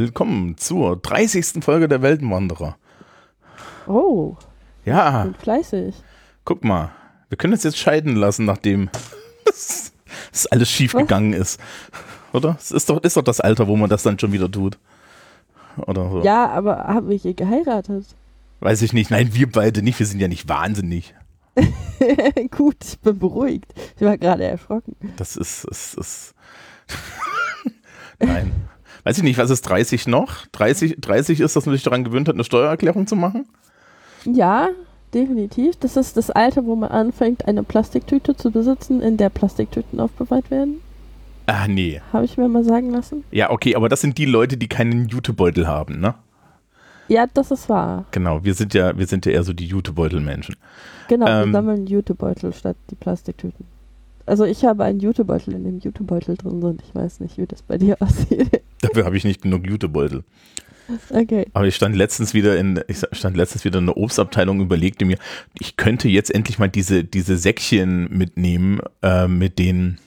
willkommen zur 30. Folge der Weltenwanderer. Oh, Ja, bin fleißig. guck mal, wir können uns jetzt scheiden lassen, nachdem das alles schief gegangen ist. Oder? Es ist doch, ist doch das Alter, wo man das dann schon wieder tut. Oder so. Ja, aber haben wir hier geheiratet? Weiß ich nicht. Nein, wir beide nicht. Wir sind ja nicht wahnsinnig. Gut, ich bin beruhigt. Ich war gerade erschrocken. Das ist, ist, ist Nein. Weiß ich nicht, was ist 30 noch? 30, 30 ist, dass man sich daran gewöhnt hat, eine Steuererklärung zu machen? Ja, definitiv. Das ist das Alter, wo man anfängt, eine Plastiktüte zu besitzen, in der Plastiktüten aufbewahrt werden. Ah, nee. Habe ich mir mal sagen lassen. Ja, okay, aber das sind die Leute, die keinen Jutebeutel haben, ne? Ja, das ist wahr. Genau, wir sind ja, wir sind ja eher so die Jutebeutel-Menschen. Genau, Ähm. wir sammeln Jutebeutel statt die Plastiktüten. Also ich habe einen Jutebeutel, in dem Jutebeutel drin sind. Ich weiß nicht, wie das bei dir aussieht. Dafür habe ich nicht genug Jutebeutel. okay. Aber ich stand letztens wieder in, ich stand letztens wieder in der Obstabteilung, überlegte mir, ich könnte jetzt endlich mal diese, diese Säckchen mitnehmen, äh, mit denen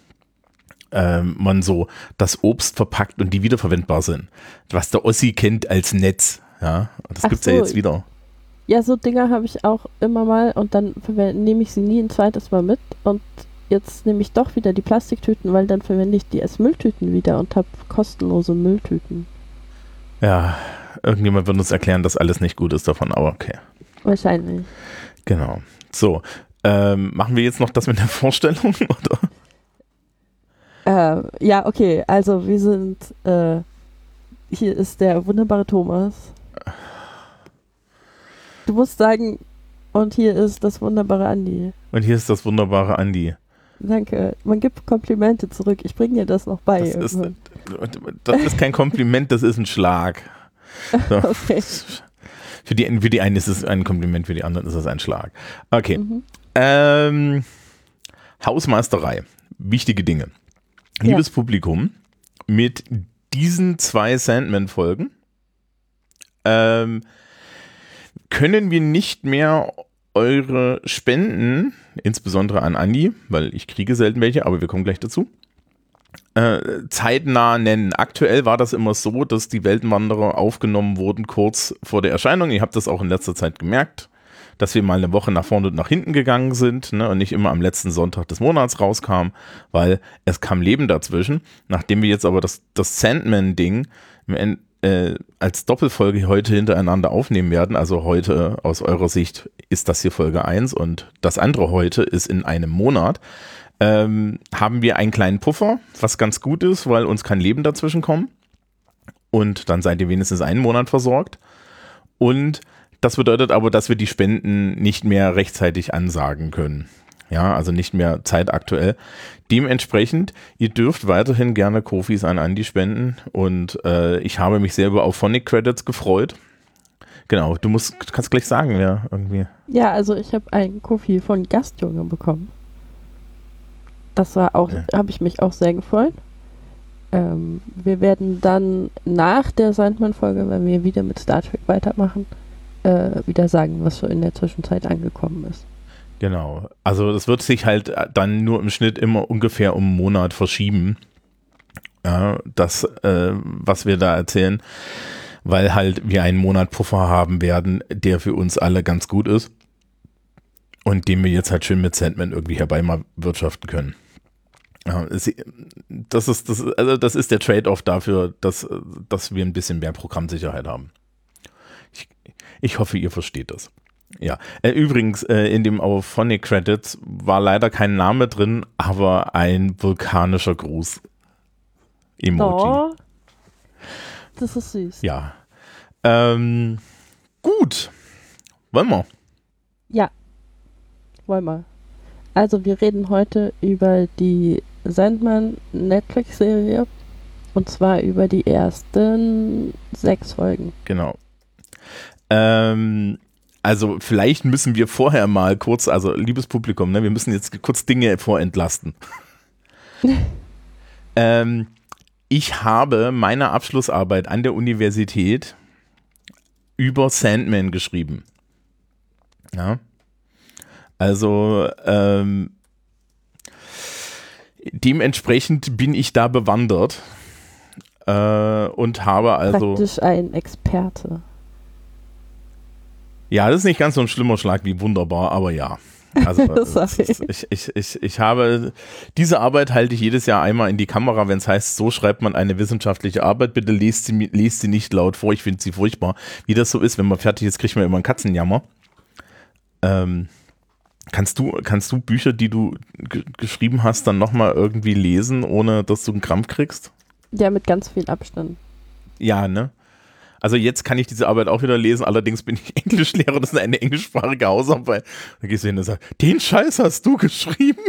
ähm, man so das Obst verpackt und die wiederverwendbar sind. Was der Ossi kennt als Netz. Ja, und das gibt's ja so, jetzt wieder. Ja, so Dinger habe ich auch immer mal und dann nehme ich sie nie ein zweites Mal mit und jetzt nehme ich doch wieder die Plastiktüten, weil dann verwende ich die als Mülltüten wieder und habe kostenlose Mülltüten. Ja, irgendjemand wird uns erklären, dass alles nicht gut ist davon, aber okay. Wahrscheinlich. Genau. So, ähm, machen wir jetzt noch das mit der Vorstellung? Oder? Äh, ja, okay, also wir sind, äh, hier ist der wunderbare Thomas. Du musst sagen, und hier ist das wunderbare Andi. Und hier ist das wunderbare Andi. Danke. Man gibt Komplimente zurück. Ich bringe dir das noch bei. Das ist, das ist kein Kompliment, das ist ein Schlag. So. okay. Für die, für die einen ist es ein Kompliment, für die anderen ist es ein Schlag. Okay. Mhm. Ähm, Hausmeisterei. Wichtige Dinge. Ja. Liebes Publikum, mit diesen zwei Sandman-Folgen ähm, können wir nicht mehr eure Spenden, insbesondere an Andi, weil ich kriege selten welche, aber wir kommen gleich dazu, äh, zeitnah nennen. Aktuell war das immer so, dass die Weltenwanderer aufgenommen wurden kurz vor der Erscheinung. Ihr habt das auch in letzter Zeit gemerkt, dass wir mal eine Woche nach vorne und nach hinten gegangen sind ne, und nicht immer am letzten Sonntag des Monats rauskamen, weil es kam Leben dazwischen. Nachdem wir jetzt aber das, das Sandman-Ding im End- äh, als Doppelfolge heute hintereinander aufnehmen werden, also heute aus eurer Sicht ist das hier Folge 1 und das andere heute ist in einem Monat, ähm, haben wir einen kleinen Puffer, was ganz gut ist, weil uns kein Leben dazwischen kommt. Und dann seid ihr wenigstens einen Monat versorgt. Und das bedeutet aber, dass wir die Spenden nicht mehr rechtzeitig ansagen können. Ja, also nicht mehr zeitaktuell. Dementsprechend, ihr dürft weiterhin gerne Kofis an Andi spenden und äh, ich habe mich sehr über Auphonic Credits gefreut. Genau, du musst, kannst gleich sagen, wer irgendwie. Ja, also ich habe einen Kofi von Gastjunge bekommen. Das war auch, Ja. habe ich mich auch sehr gefreut. Ähm, wir werden dann nach der Sandman-Folge, wenn wir wieder mit Star Trek weitermachen, äh, wieder sagen, was so in der Zwischenzeit angekommen ist. Genau. Also das wird sich halt dann nur im Schnitt immer ungefähr um einen Monat verschieben. Ja, das, äh, was wir da erzählen, weil halt wir einen Monat Puffer haben werden, der für uns alle ganz gut ist und den wir jetzt halt schön mit Sandman irgendwie herbei mal wirtschaften können. Ja, es- das ist, das, also das ist der Trade-off dafür, dass, dass wir ein bisschen mehr Programmsicherheit haben. Ich, ich hoffe, ihr versteht das. Ja, äh, übrigens, äh, in dem Auphonic Credits war leider kein Name drin, aber ein vulkanischer Gruß. Emoji. Oh, das ist süß. Ja. Ähm, gut. Wollen wir? Ja. Wollen wir. Also wir reden heute über die Sandman Netflix-Serie. Und zwar über die ersten sechs Folgen. Genau. Ähm, also vielleicht müssen wir vorher mal kurz, also liebes Publikum, ne, wir müssen jetzt kurz Dinge vorentlasten. ähm, ich habe meine Abschlussarbeit an der Universität über Sandman geschrieben. Ja. Also ähm, dementsprechend bin ich da bewandert. Äh, und habe also. Praktisch ein Experte. Ja, das ist nicht ganz so ein schlimmer Schlag wie wunderbar, aber ja. Also ich, ich, ich, ich habe diese Arbeit halte ich jedes Jahr einmal in die Kamera, wenn es heißt, so schreibt man eine wissenschaftliche Arbeit, bitte lest sie, lest sie nicht laut vor, ich finde sie furchtbar. Wie das so ist, wenn man fertig ist, kriegt man immer einen Katzenjammer. Ähm, kannst du, kannst du Bücher, die du geschrieben hast, dann nochmal irgendwie lesen, ohne dass du einen Krampf kriegst? Ja, mit ganz viel Abstand. Ja, ne? Also jetzt kann ich diese Arbeit auch wieder lesen, allerdings bin ich Englischlehrer, das ist eine englischsprachige Hausarbeit. Da gehst du hin und sagst, den Scheiß hast du geschrieben?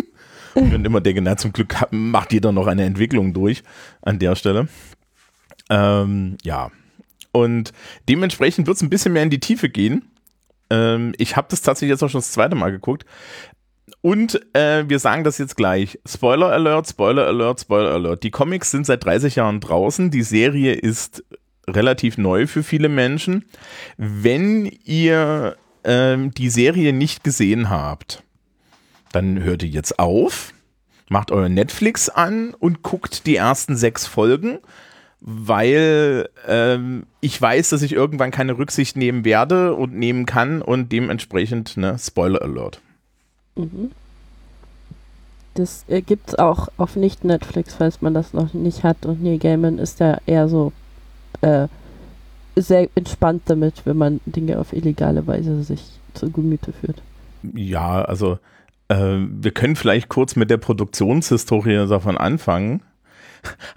Und immer denke, na zum Glück macht jeder noch eine Entwicklung durch an der Stelle. Ähm, ja. Und dementsprechend wird es ein bisschen mehr in die Tiefe gehen. Ähm, ich habe das tatsächlich jetzt auch schon das zweite Mal geguckt. Und äh, wir sagen das jetzt gleich. Spoiler Alert, Spoiler Alert, Spoiler Alert. Die Comics sind seit 30 Jahren draußen. Die Serie ist relativ neu für viele Menschen. Wenn ihr ähm, die Serie nicht gesehen habt, dann hört ihr jetzt auf, macht euer Netflix an und guckt die ersten sechs Folgen, weil ähm, ich weiß, dass ich irgendwann keine Rücksicht nehmen werde und nehmen kann und dementsprechend, ne, Spoiler Alert. Mhm. Das gibt es auch auf Nicht-Netflix, falls man das noch nicht hat. Und Neil Gaiman ist ja eher so äh, sehr entspannt damit, wenn man Dinge auf illegale Weise sich zu Gemüte führt. Ja, also äh, wir können vielleicht kurz mit der Produktionshistorie davon anfangen.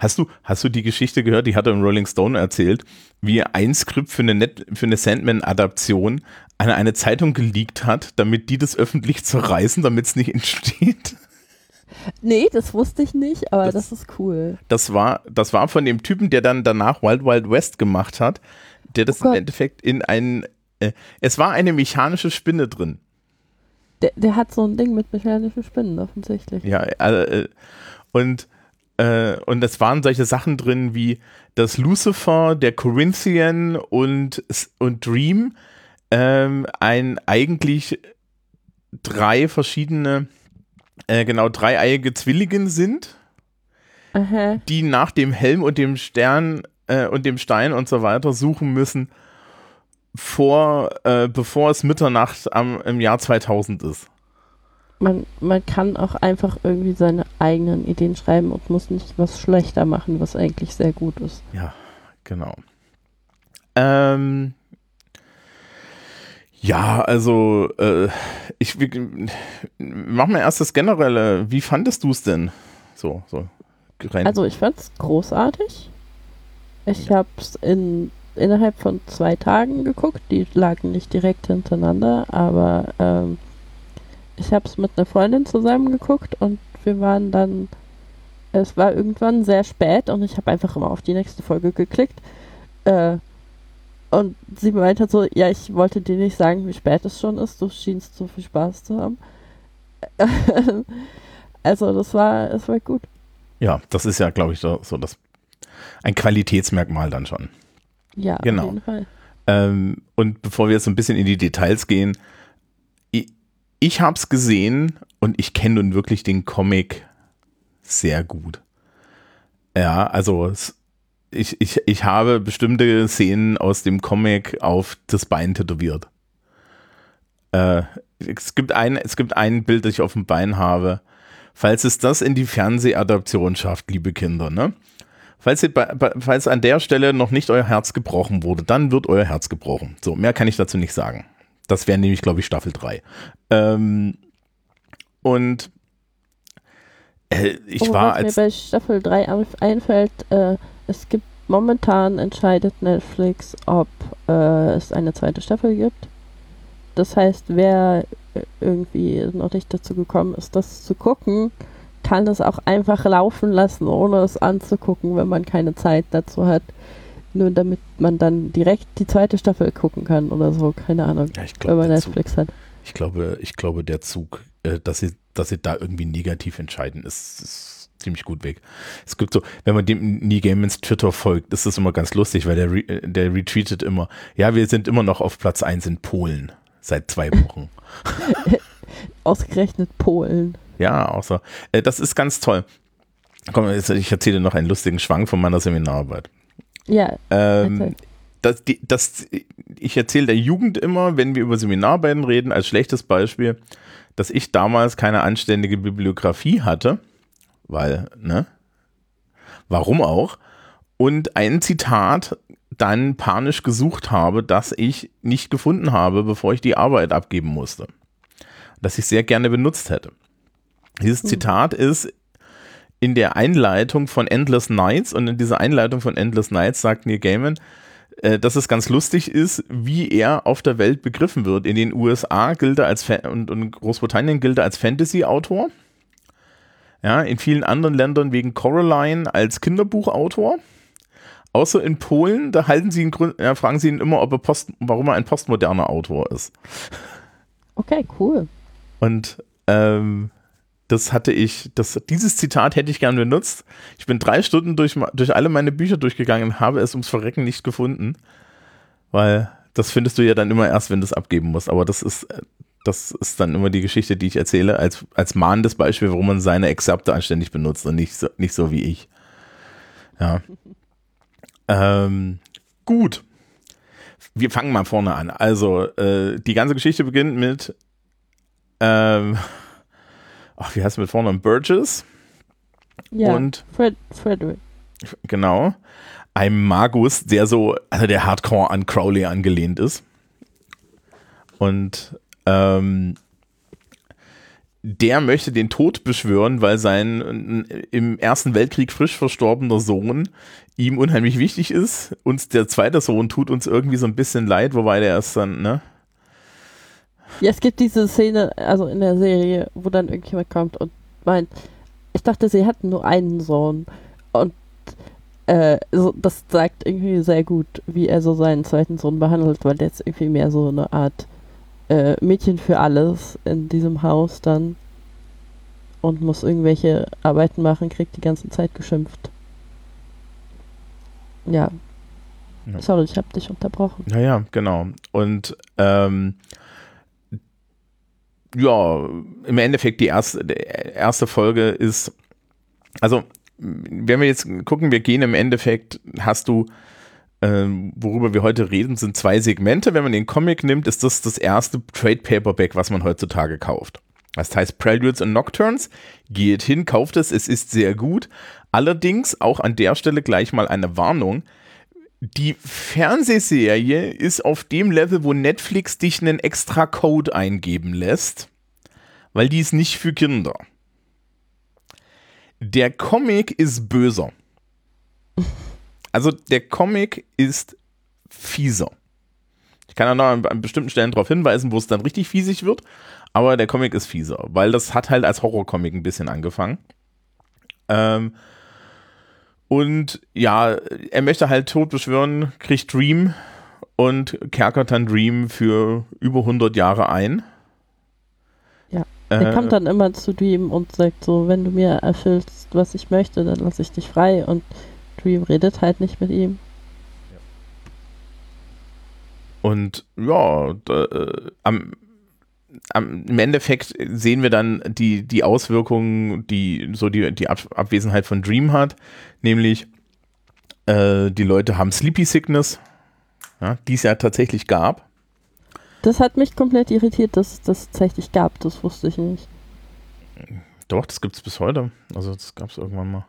Hast du, hast du die Geschichte gehört, die hat er im Rolling Stone erzählt, wie er ein Skript für eine, eine Sandman-Adaption an eine Zeitung geleakt hat, damit die das öffentlich zerreißen, damit es nicht entsteht? Nee, das wusste ich nicht, aber das, das, ist cool. Das war, das war von dem Typen, der dann danach Wild Wild West gemacht hat, der das oh im Endeffekt in ein. Äh, es war eine mechanische Spinne drin. Der, der hat so ein Ding mit mechanischen Spinnen offensichtlich. Ja, äh, und äh, und es waren solche Sachen drin wie das Lucifer, der Corinthian und, und Dream ähm, ein eigentlich drei verschiedene äh, genau dreieiige Zwilligen sind, Aha. die nach dem Helm und dem Stern äh, und dem Stein und so weiter suchen müssen, vor, äh, bevor es Mitternacht am, im Jahr 2000 ist. Man, man kann auch einfach irgendwie seine eigenen Ideen schreiben und muss nicht was schlechter machen, was eigentlich sehr gut ist. Ja, genau. Ähm, ja, also äh, ich mach mal erst das Generelle. Wie fandest du es denn? So, so. Rein. Also ich fand es großartig. Ich es in, innerhalb von zwei Tagen geguckt. Die lagen nicht direkt hintereinander, aber ähm, ich habe es mit einer Freundin zusammen geguckt und wir waren dann, es war irgendwann sehr spät und ich habe einfach immer auf die nächste Folge geklickt. Äh, und sie meinte halt so, ja, ich wollte dir nicht sagen, wie spät es schon ist. Du schienst so viel Spaß zu haben. also das war, es war gut. Ja, das ist ja, glaube ich, so, so das ein Qualitätsmerkmal dann schon. Ja, genau. auf jeden Fall. Ähm, und bevor wir jetzt so ein bisschen in die Details gehen, ich, ich habe es gesehen und ich kenne nun wirklich den Comic sehr gut. Ja, also es, ich, ich, ich habe bestimmte Szenen aus dem Comic auf das Bein tätowiert. Äh, es, gibt ein, es gibt ein Bild, das ich auf dem Bein habe. Falls es das in die Fernsehadaption schafft, liebe Kinder, ne? Falls, ihr, falls an der Stelle noch nicht euer Herz gebrochen wurde, dann wird euer Herz gebrochen. So, mehr kann ich dazu nicht sagen. Das wäre nämlich, glaube ich, Staffel 3. Ähm, und äh, ich oh, war was als. mir bei Staffel 3 einfällt, äh, es gibt momentan entscheidet Netflix, ob äh, es eine zweite Staffel gibt. Das heißt, wer äh, irgendwie noch nicht dazu gekommen ist, das zu gucken, kann es auch einfach laufen lassen, ohne es anzugucken, wenn man keine Zeit dazu hat. Nur damit man dann direkt die zweite Staffel gucken kann oder so, keine Ahnung, ja, glaub, wenn man Netflix Zug, hat. Ich glaube, ich glaube, der Zug, äh, dass sie, dass sie da irgendwie negativ entscheiden, ist, ist ziemlich gut weg. Es gibt so, wenn man dem Nie Gamens Twitter folgt, ist das immer ganz lustig, weil der, re der retweetet immer, ja, wir sind immer noch auf Platz 1 in Polen seit zwei Wochen. Ausgerechnet Polen. Ja, außer, äh, das ist ganz toll. Komm, jetzt, ich erzähle noch einen lustigen Schwank von meiner Seminararbeit. Ja. Ähm, das, die, das, ich erzähle der Jugend immer, wenn wir über Seminararbeiten reden, als schlechtes Beispiel, dass ich damals keine anständige Bibliografie hatte, weil, ne? Warum auch? Und ein Zitat dann panisch gesucht habe, das ich nicht gefunden habe, bevor ich die Arbeit abgeben musste. Das ich sehr gerne benutzt hätte. Dieses hm. Zitat ist in der Einleitung von Endless Nights und in dieser Einleitung von Endless Nights sagt Neil Gaiman, äh, dass es ganz lustig ist, wie er auf der Welt begriffen wird. In den USA gilt er als Fa und, und Großbritannien gilt er als Fantasy-Autor. Ja, in vielen anderen Ländern wegen Coraline als Kinderbuchautor. Außer in Polen, da halten sie ihn, ja, fragen sie ihn immer, ob er Post, warum er ein postmoderner Autor ist. Okay, cool. Und ähm, das hatte ich, das, dieses Zitat hätte ich gern benutzt. Ich bin drei Stunden durch, durch alle meine Bücher durchgegangen und habe es ums Verrecken nicht gefunden. Weil das findest du ja dann immer erst, wenn du es abgeben musst. Aber das ist, das ist dann immer die Geschichte, die ich erzähle, als, als mahnendes Beispiel, warum man seine Exzepte anständig benutzt und nicht so, nicht so wie ich. Ja. ähm, gut. Wir fangen mal vorne an. Also, äh, die ganze Geschichte beginnt mit ähm, ach, wie heißt er mit vorne? Burgess. Ja, und Fred, Frederick. Genau. Ein Magus, der so, also der Hardcore an Crowley angelehnt ist. Und ähm, der möchte den Tod beschwören, weil sein im Ersten Weltkrieg frisch verstorbener Sohn ihm unheimlich wichtig ist. Und der zweite Sohn tut uns irgendwie so ein bisschen leid, wobei der ist dann, ne? Ja, es gibt diese Szene, also in der Serie, wo dann irgendjemand kommt und meint, ich dachte, sie hatten nur einen Sohn. Und äh, so, das sagt irgendwie sehr gut, wie er so seinen zweiten Sohn behandelt, weil der ist irgendwie mehr so eine Art äh, Mädchen für alles in diesem Haus dann und muss irgendwelche Arbeiten machen, kriegt die ganze Zeit geschimpft. Ja. ja. Sorry, ich habe dich unterbrochen. Naja, genau. Und ähm, ja, im Endeffekt die erste, die erste Folge ist, also wenn wir jetzt gucken, wir gehen im Endeffekt, hast du, äh, worüber wir heute reden, sind zwei Segmente. Wenn man den Comic nimmt, ist das das erste Trade Paperback, was man heutzutage kauft. Das heißt Preludes und Nocturnes. Geht hin, kauft es, es ist sehr gut. Allerdings auch an der Stelle gleich mal eine Warnung die Fernsehserie ist auf dem Level, wo Netflix dich einen extra Code eingeben lässt, weil die ist nicht für Kinder. Der Comic ist böser. Also der Comic ist fieser. Ich kann da noch an bestimmten Stellen darauf hinweisen, wo es dann richtig fiesig wird, aber der Comic ist fieser, weil das hat halt als Horrorcomic ein bisschen angefangen. Ähm, und ja, er möchte halt Tod beschwören, kriegt Dream und kerkert dann Dream für über 100 Jahre ein. Ja, er äh, kommt dann immer zu Dream und sagt so, wenn du mir erfüllst, was ich möchte, dann lasse ich dich frei. Und Dream redet halt nicht mit ihm. Und ja, da, äh, am im Endeffekt sehen wir dann die, die Auswirkungen, die so die, die Ab Abwesenheit von Dream hat, nämlich äh, die Leute haben Sleepy Sickness, ja, die es ja tatsächlich gab. Das hat mich komplett irritiert, dass es das tatsächlich gab, das wusste ich nicht. Doch, das gibt es bis heute. Also das gab es irgendwann mal.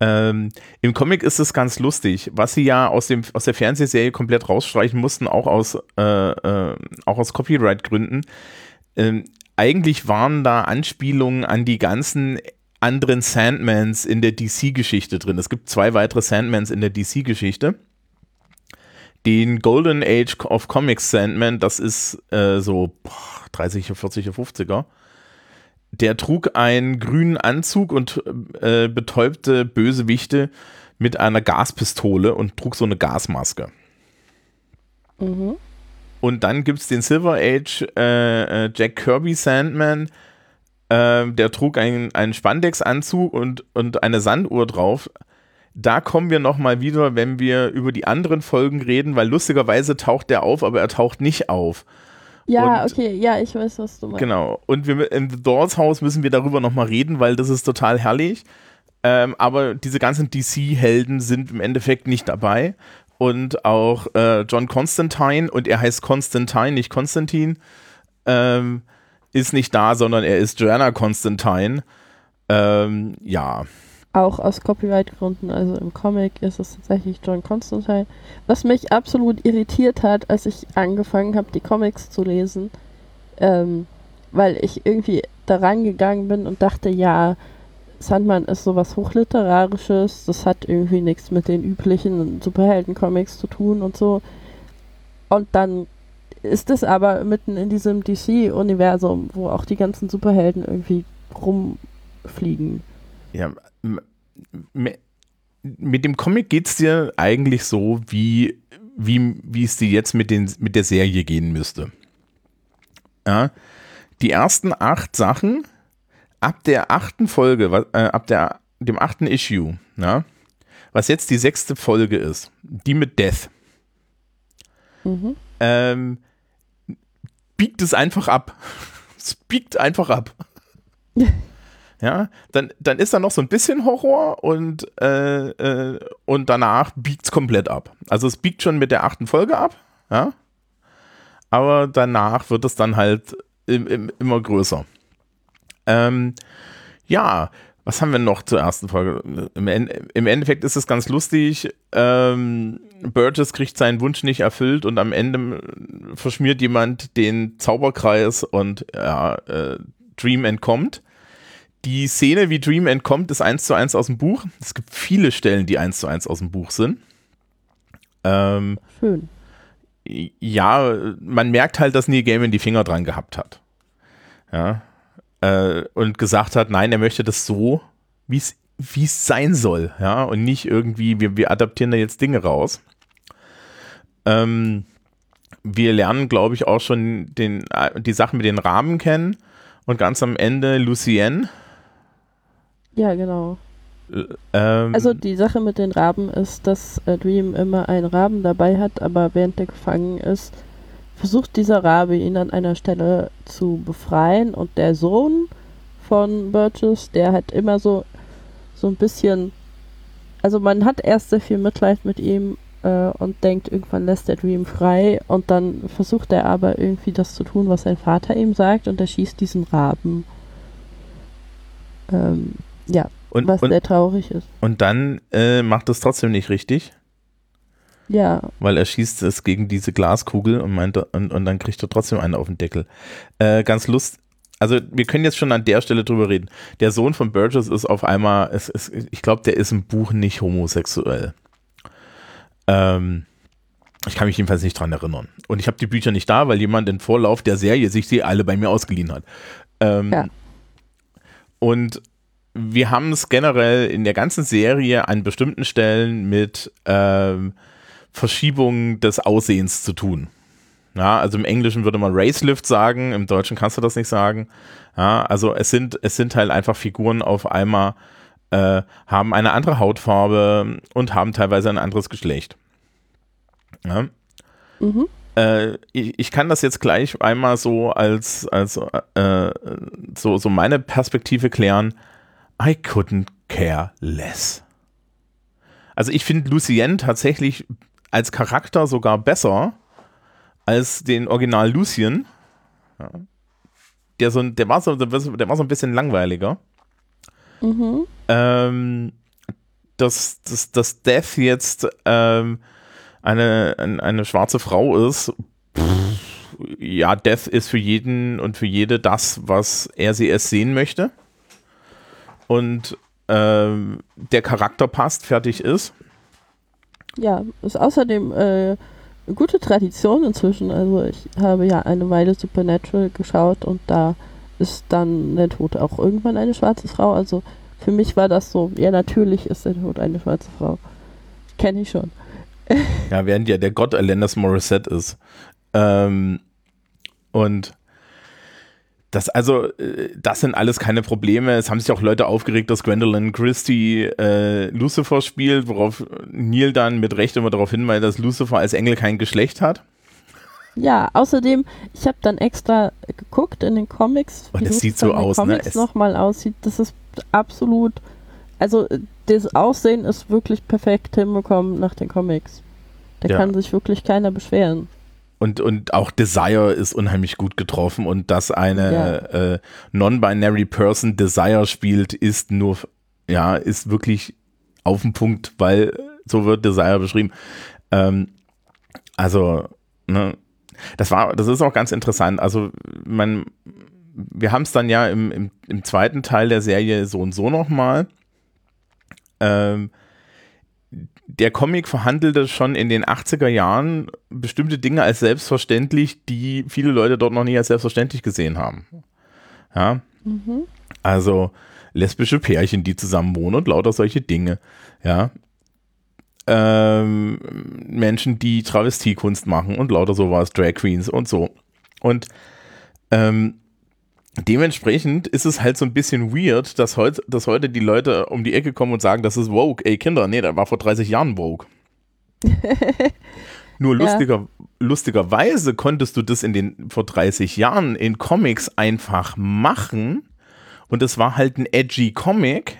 Ähm, Im Comic ist es ganz lustig, was sie ja aus, dem, aus der Fernsehserie komplett rausstreichen mussten, auch aus, äh, äh, aus Copyright-Gründen. Ähm, eigentlich waren da Anspielungen an die ganzen anderen Sandmans in der DC-Geschichte drin. Es gibt zwei weitere Sandmans in der DC-Geschichte. Den Golden Age of Comics Sandman, das ist äh, so boah, 30er, 40er, 50er der trug einen grünen Anzug und äh, betäubte Bösewichte mit einer Gaspistole und trug so eine Gasmaske. Mhm. Und dann gibt es den Silver Age äh, äh, Jack Kirby Sandman, äh, der trug einen, einen Spandex-Anzug und, und eine Sanduhr drauf. Da kommen wir nochmal wieder, wenn wir über die anderen Folgen reden, weil lustigerweise taucht der auf, aber er taucht nicht auf. Ja, und, okay, ja, ich weiß, was du meinst. Genau. Und wir, im The Doors Haus müssen wir darüber nochmal reden, weil das ist total herrlich. Ähm, aber diese ganzen DC-Helden sind im Endeffekt nicht dabei. Und auch äh, John Constantine, und er heißt Constantine, nicht Konstantin, ähm, ist nicht da, sondern er ist Joanna Constantine. Ähm, ja. Auch aus Copyright-Gründen, also im Comic ist es tatsächlich John Constantine. Was mich absolut irritiert hat, als ich angefangen habe, die Comics zu lesen, ähm, weil ich irgendwie da rangegangen bin und dachte, ja, Sandman ist sowas Hochliterarisches, das hat irgendwie nichts mit den üblichen Superhelden-Comics zu tun und so. Und dann ist es aber mitten in diesem DC-Universum, wo auch die ganzen Superhelden irgendwie rumfliegen. Ja, mit dem Comic geht es dir eigentlich so, wie, wie, wie es dir jetzt mit, den, mit der Serie gehen müsste. Ja, die ersten acht Sachen ab der achten Folge, äh, ab der, dem achten Issue, ja, was jetzt die sechste Folge ist, die mit Death, mhm. ähm, biegt es einfach ab. es biegt einfach ab. ja, dann, dann ist da noch so ein bisschen Horror und, äh, äh, und danach biegt es komplett ab. Also es biegt schon mit der achten Folge ab, ja, aber danach wird es dann halt im, im, immer größer. Ähm, ja, was haben wir noch zur ersten Folge? Im, im Endeffekt ist es ganz lustig. Ähm, Burgess kriegt seinen Wunsch nicht erfüllt und am Ende verschmiert jemand den Zauberkreis und ja, äh, Dream entkommt. Die Szene, wie Dream entkommt, ist eins zu eins aus dem Buch. Es gibt viele Stellen, die eins zu eins aus dem Buch sind. Ähm, Schön. Ja, man merkt halt, dass Neil Gaiman die Finger dran gehabt hat. Ja, äh, und gesagt hat, nein, er möchte das so, wie es wie es sein soll, ja, und nicht irgendwie, wir, wir adaptieren da jetzt Dinge raus. Ähm, wir lernen, glaube ich, auch schon den, äh, die Sachen mit den Rahmen kennen und ganz am Ende Lucienne. Ja, genau. Ähm, also die Sache mit den Raben ist, dass äh, Dream immer einen Raben dabei hat, aber während er gefangen ist, versucht dieser Rabe ihn an einer Stelle zu befreien und der Sohn von Burgess, der hat immer so so ein bisschen also man hat erst sehr viel Mitleid mit ihm äh, und denkt, irgendwann lässt der Dream frei und dann versucht er aber irgendwie das zu tun, was sein Vater ihm sagt und er schießt diesen Raben. Ähm, ja, und, was und, sehr traurig ist. Und dann äh, macht es trotzdem nicht richtig. Ja. Weil er schießt es gegen diese Glaskugel und meint, und, und dann kriegt er trotzdem einen auf den Deckel. Äh, ganz lust. Also wir können jetzt schon an der Stelle drüber reden. Der Sohn von Burgess ist auf einmal, es, es, ich glaube, der ist im Buch nicht homosexuell. Ähm, ich kann mich jedenfalls nicht dran erinnern. Und ich habe die Bücher nicht da, weil jemand im Vorlauf der Serie sich die alle bei mir ausgeliehen hat. Ähm, ja. Und wir haben es generell in der ganzen Serie an bestimmten Stellen mit ähm, Verschiebung des Aussehens zu tun. Ja, also im Englischen würde man Racelift sagen, im Deutschen kannst du das nicht sagen. Ja, also es sind, es sind halt einfach Figuren auf einmal, äh, haben eine andere Hautfarbe und haben teilweise ein anderes Geschlecht. Ja. Mhm. Äh, ich, ich, kann das jetzt gleich einmal so als, als äh, so, so meine Perspektive klären. I couldn't care less. Also ich finde Lucienne tatsächlich als Charakter sogar besser als den Original Lucien. Ja. Der, so, der, war so, der war so ein bisschen langweiliger. Mhm. Ähm, dass, dass, dass Death jetzt ähm, eine, eine, eine schwarze Frau ist, pff, ja, Death ist für jeden und für jede das, was er sie erst sehen möchte. Und ähm, der Charakter passt, fertig ist. Ja, ist außerdem äh, eine gute Tradition inzwischen. Also ich habe ja eine Weile Supernatural geschaut und da ist dann der Tod auch irgendwann eine schwarze Frau. Also für mich war das so, ja natürlich ist der Tod eine schwarze Frau. Kenne ich schon. ja, während ja der Gott Alanis Morissette ist. Ähm, und das also, äh, das sind alles keine Probleme. Es haben sich auch Leute aufgeregt, dass Gwendolyn Christie äh, Lucifer spielt, worauf Neil dann mit Recht immer darauf hinweist, dass Lucifer als Engel kein Geschlecht hat. Ja, außerdem, ich habe dann extra geguckt in den Comics, wie Und es sieht so aus, ne? Comics nochmal aussieht. Das ist absolut Also das Aussehen ist wirklich perfekt hinbekommen nach den Comics. Da Ja. kann sich wirklich keiner beschweren. Und, und auch Desire ist unheimlich gut getroffen und dass eine äh, non-binary Person Desire spielt, ist nur, ja, ist wirklich auf den Punkt, weil so wird Desire beschrieben. Ähm, also, ne, das war, das ist auch ganz interessant. Also, man, wir haben es dann ja im, im, im zweiten Teil der Serie so und so nochmal. Ähm, der Comic verhandelte schon in den 80er Jahren bestimmte Dinge als selbstverständlich, die viele Leute dort noch nie als selbstverständlich gesehen haben. Ja, Mhm. also lesbische Pärchen, die zusammen wohnen und lauter solche Dinge. Ja. Ähm, Menschen, die Travestiekunst machen und lauter sowas, Drag Queens und so. Und ähm, dementsprechend ist es halt so ein bisschen weird, dass, heut, dass heute die Leute um die Ecke kommen und sagen, das ist woke. Ey, Kinder, nee, das war vor 30 Jahren woke. Nur Ja. lustiger, lustigerweise konntest du das in den vor 30 Jahren in Comics einfach machen und es war halt ein edgy Comic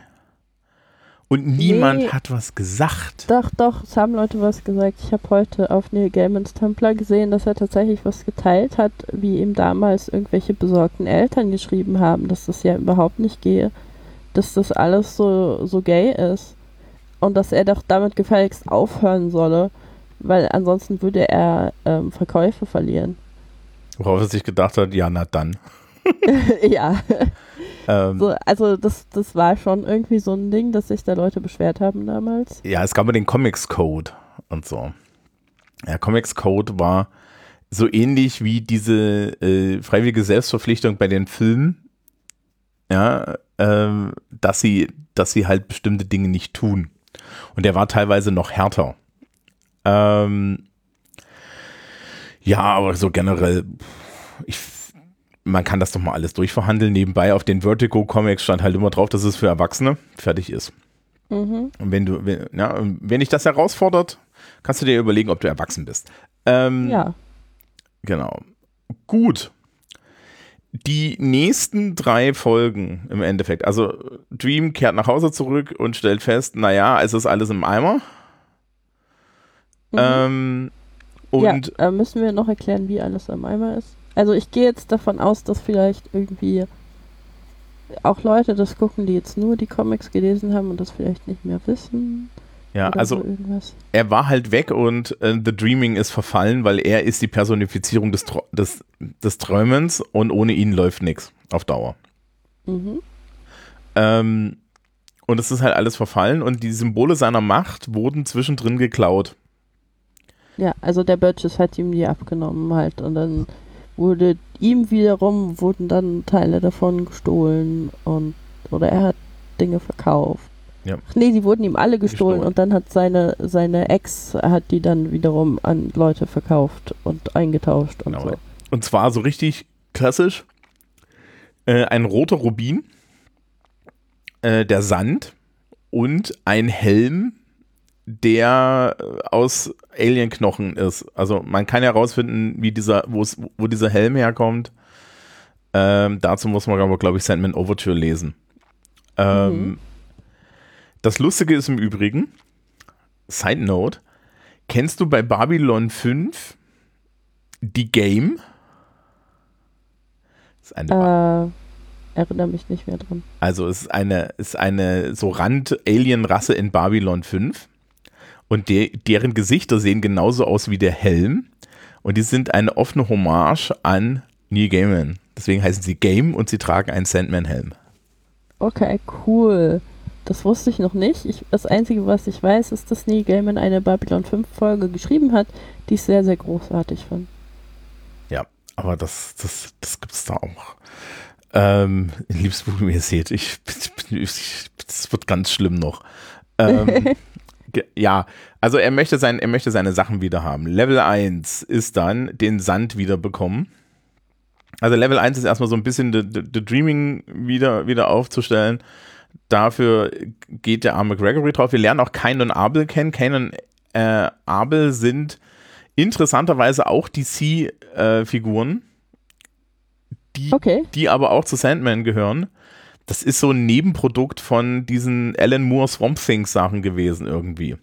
und niemand Nee. hat was gesagt. Doch, doch, es haben Leute was gesagt. Ich habe heute auf Neil Gaimans Tumblr gesehen, dass er tatsächlich was geteilt hat, wie ihm damals irgendwelche besorgten Eltern geschrieben haben, dass das ja überhaupt nicht gehe, dass das alles so, so gay ist und dass er doch damit gefälligst aufhören solle, weil ansonsten würde er ähm, Verkäufe verlieren. Worauf er sich gedacht hat, ja, na dann. ja, Ähm, so, also das, das war schon irgendwie so ein Ding, dass sich da Leute beschwert haben damals. Ja, es gab ja den Comics Code und so. Ja, Comics Code war so ähnlich wie diese äh, freiwillige Selbstverpflichtung bei den Filmen, ja, ähm, dass sie, dass sie halt bestimmte Dinge nicht tun. Und der war teilweise noch härter. Ähm, ja, aber so generell, ich, man kann das doch mal alles durchverhandeln. Nebenbei auf den Vertigo Comics stand halt immer drauf, dass es für Erwachsene fertig ist. Mhm. Und wenn du, wenn, ja, wenn dich das herausfordert, kannst du dir überlegen, ob du erwachsen bist. Ähm, Ja. Genau. Gut. Die nächsten drei Folgen im Endeffekt. Also Dream kehrt nach Hause zurück und stellt fest, naja, es ist alles im Eimer. Mhm. Ähm, und ja, äh, müssen wir noch erklären, wie alles am Eimer ist? Also ich gehe jetzt davon aus, dass vielleicht irgendwie auch Leute das gucken, die jetzt nur die Comics gelesen haben und das vielleicht nicht mehr wissen. ja, also so er war halt weg und äh, The Dreaming ist verfallen, weil er ist die Personifizierung des, des, des Träumens und ohne ihn läuft nichts auf Dauer. Mhm. Ähm, und es ist halt alles verfallen und die Symbole seiner Macht wurden zwischendrin geklaut. Ja, also der Burgess hat ihm die abgenommen halt und dann wurde ihm wiederum wurden dann Teile davon gestohlen und oder er hat Dinge verkauft. Ja. Ach nee, die wurden ihm alle gestohlen, Gestohlen. und dann hat seine seine Ex hat die dann wiederum an Leute verkauft und eingetauscht und Genau. so. Und zwar so richtig klassisch. Äh, ein roter Rubin, äh, der Sand und ein Helm, der äh, aus Alienknochen ist. Also man kann herausfinden, wie dieser, wo es- wo dieser Helm herkommt. Ähm, dazu muss man aber, glaube ich, Sandman Overture lesen. Ähm, Mhm. Das Lustige ist im Übrigen, Side Note, kennst du bei Babylon 5 die Game? Das ist eine, Äh, erinnere mich nicht mehr dran. also es ist eine, ist eine so Rand-Alien-Rasse in Babylon 5 und de, deren Gesichter sehen genauso aus wie der Helm und die sind eine offene Hommage an Neil Gaiman. Deswegen heißen sie Game und sie tragen einen Sandman-Helm. Okay, cool. Das wusste ich noch nicht. Ich, das Einzige, was ich weiß, ist, dass Neil Gaiman eine Babylon 5 Folge geschrieben hat, die ich sehr, sehr großartig fand. Ja, aber das, das, das gibt es da auch. Ähm, liebes Buch, wie ihr seht, ich, ich, ich, das wird ganz schlimm noch. Ähm, ja, also er möchte, sein, er möchte seine Sachen wieder haben. Level 1 ist dann den Sand wieder bekommen. Also Level 1 ist erstmal so ein bisschen the, the, the Dreaming wieder, wieder aufzustellen. Dafür geht der arme Gregory drauf. Wir lernen auch Kain und Abel kennen. Kain und äh, Abel sind interessanterweise auch DC-Figuren, die, Okay. die aber auch zu Sandman gehören. Das ist so ein Nebenprodukt von diesen Alan Moore Swamp Things Sachen gewesen irgendwie.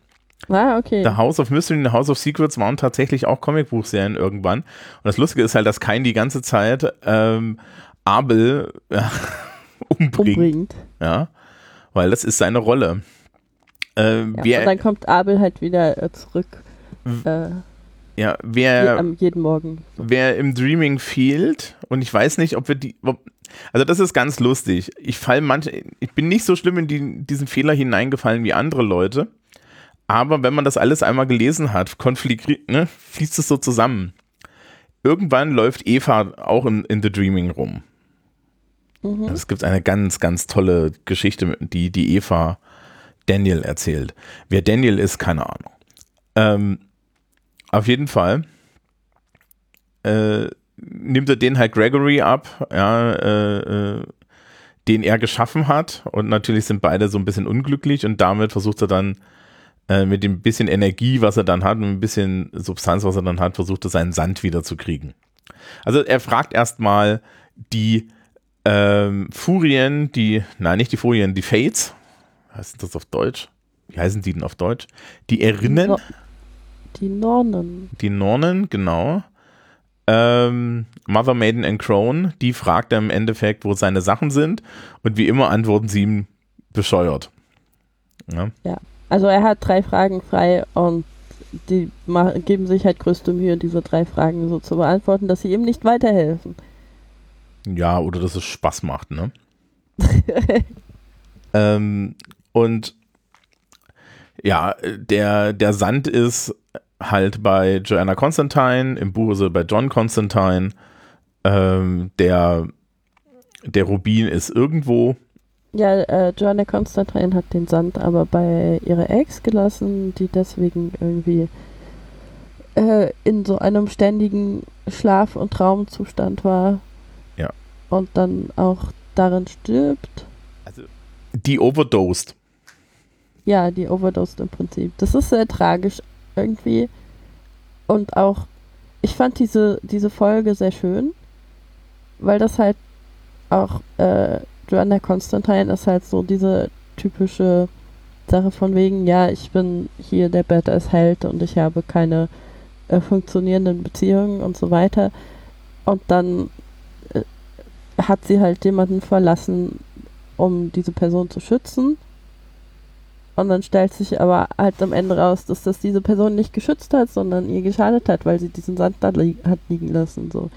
Ah, okay. The House of Mystery und The House of Secrets waren tatsächlich auch Comicbuchserien irgendwann. Und das Lustige ist halt, dass Kain die ganze Zeit ähm, Abel ja, umbringt. umbringt. Ja, weil das ist seine Rolle. Äh, ja, und dann kommt Abel halt wieder äh, zurück. Äh, ja, wer je, jeden Morgen. Wer im Dreaming fehlt und ich weiß nicht, ob wir die, ob, also das ist ganz lustig. Ich fall manche, ich bin nicht so schlimm in die, diesen Fehler hineingefallen wie andere Leute. Aber wenn man das alles einmal gelesen hat, konflikt, ne, fließt es so zusammen. Irgendwann läuft Eva auch in, in The Dreaming rum. Mhm. Es gibt eine ganz, ganz tolle Geschichte, die, die Eva Daniel erzählt. Wer Daniel ist, keine Ahnung. Ähm, auf jeden Fall äh, nimmt er den halt Gregory ab, ja, äh, äh, den er geschaffen hat. Und natürlich sind beide so ein bisschen unglücklich und damit versucht er dann äh, mit dem bisschen Energie, was er dann hat, und ein bisschen Substanz, was er dann hat, versucht er seinen Sand wieder zu kriegen. Also er fragt erstmal die ähm, Furien, die, nein, nicht die Furien, die Fates, heißt das auf Deutsch? Wie heißen die denn auf Deutsch? Die Erinnen. Die Nornen. Die Nornen, genau. Ähm, Mother Maiden and Crone, die fragt er im Endeffekt, wo seine Sachen sind. Und wie immer antworten sie ihm bescheuert. Ja. ja. Also er hat drei Fragen frei und die geben sich halt größte Mühe, diese drei Fragen so zu beantworten, dass sie ihm nicht weiterhelfen. Ja, oder dass es Spaß macht, ne? ähm, und ja, der, der Sand ist halt bei Joanna Constantine, im Buch ist er bei John Constantine. Ähm, der, der Rubin ist irgendwo ja, äh, Joanna Constantine hat den Sand aber bei ihrer Ex gelassen, die deswegen irgendwie äh, in so einem ständigen Schlaf- und Traumzustand war. Ja. Und dann auch darin stirbt. Also, die overdosed. Ja, die overdosed im Prinzip. Das ist sehr tragisch irgendwie. Und auch, ich fand diese, diese Folge sehr schön, weil das halt auch äh, Joanna Constantine ist halt so diese typische Sache von wegen, ja, ich bin hier der Badass Held und ich habe keine äh, funktionierenden Beziehungen und so weiter. Und dann äh, hat sie halt jemanden verlassen, um diese Person zu schützen. Und dann stellt sich aber halt am Ende raus, dass das diese Person nicht geschützt hat, sondern ihr geschadet hat, weil sie diesen Sand da li hat liegen lassen. So.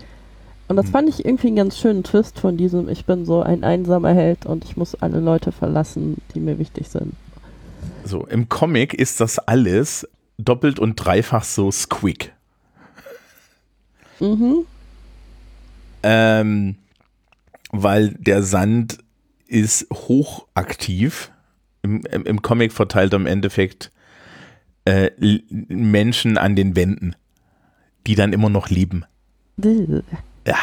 Und das hm. fand ich irgendwie einen ganz schönen Twist von diesem, ich bin so ein einsamer Held und ich muss alle Leute verlassen, die mir wichtig sind. So, im Comic ist das alles doppelt und dreifach so squick. Mhm. Ähm, weil der Sand ist hochaktiv. Im, im, Comic verteilt er im Endeffekt äh, Menschen an den Wänden, die dann immer noch leben. Ja.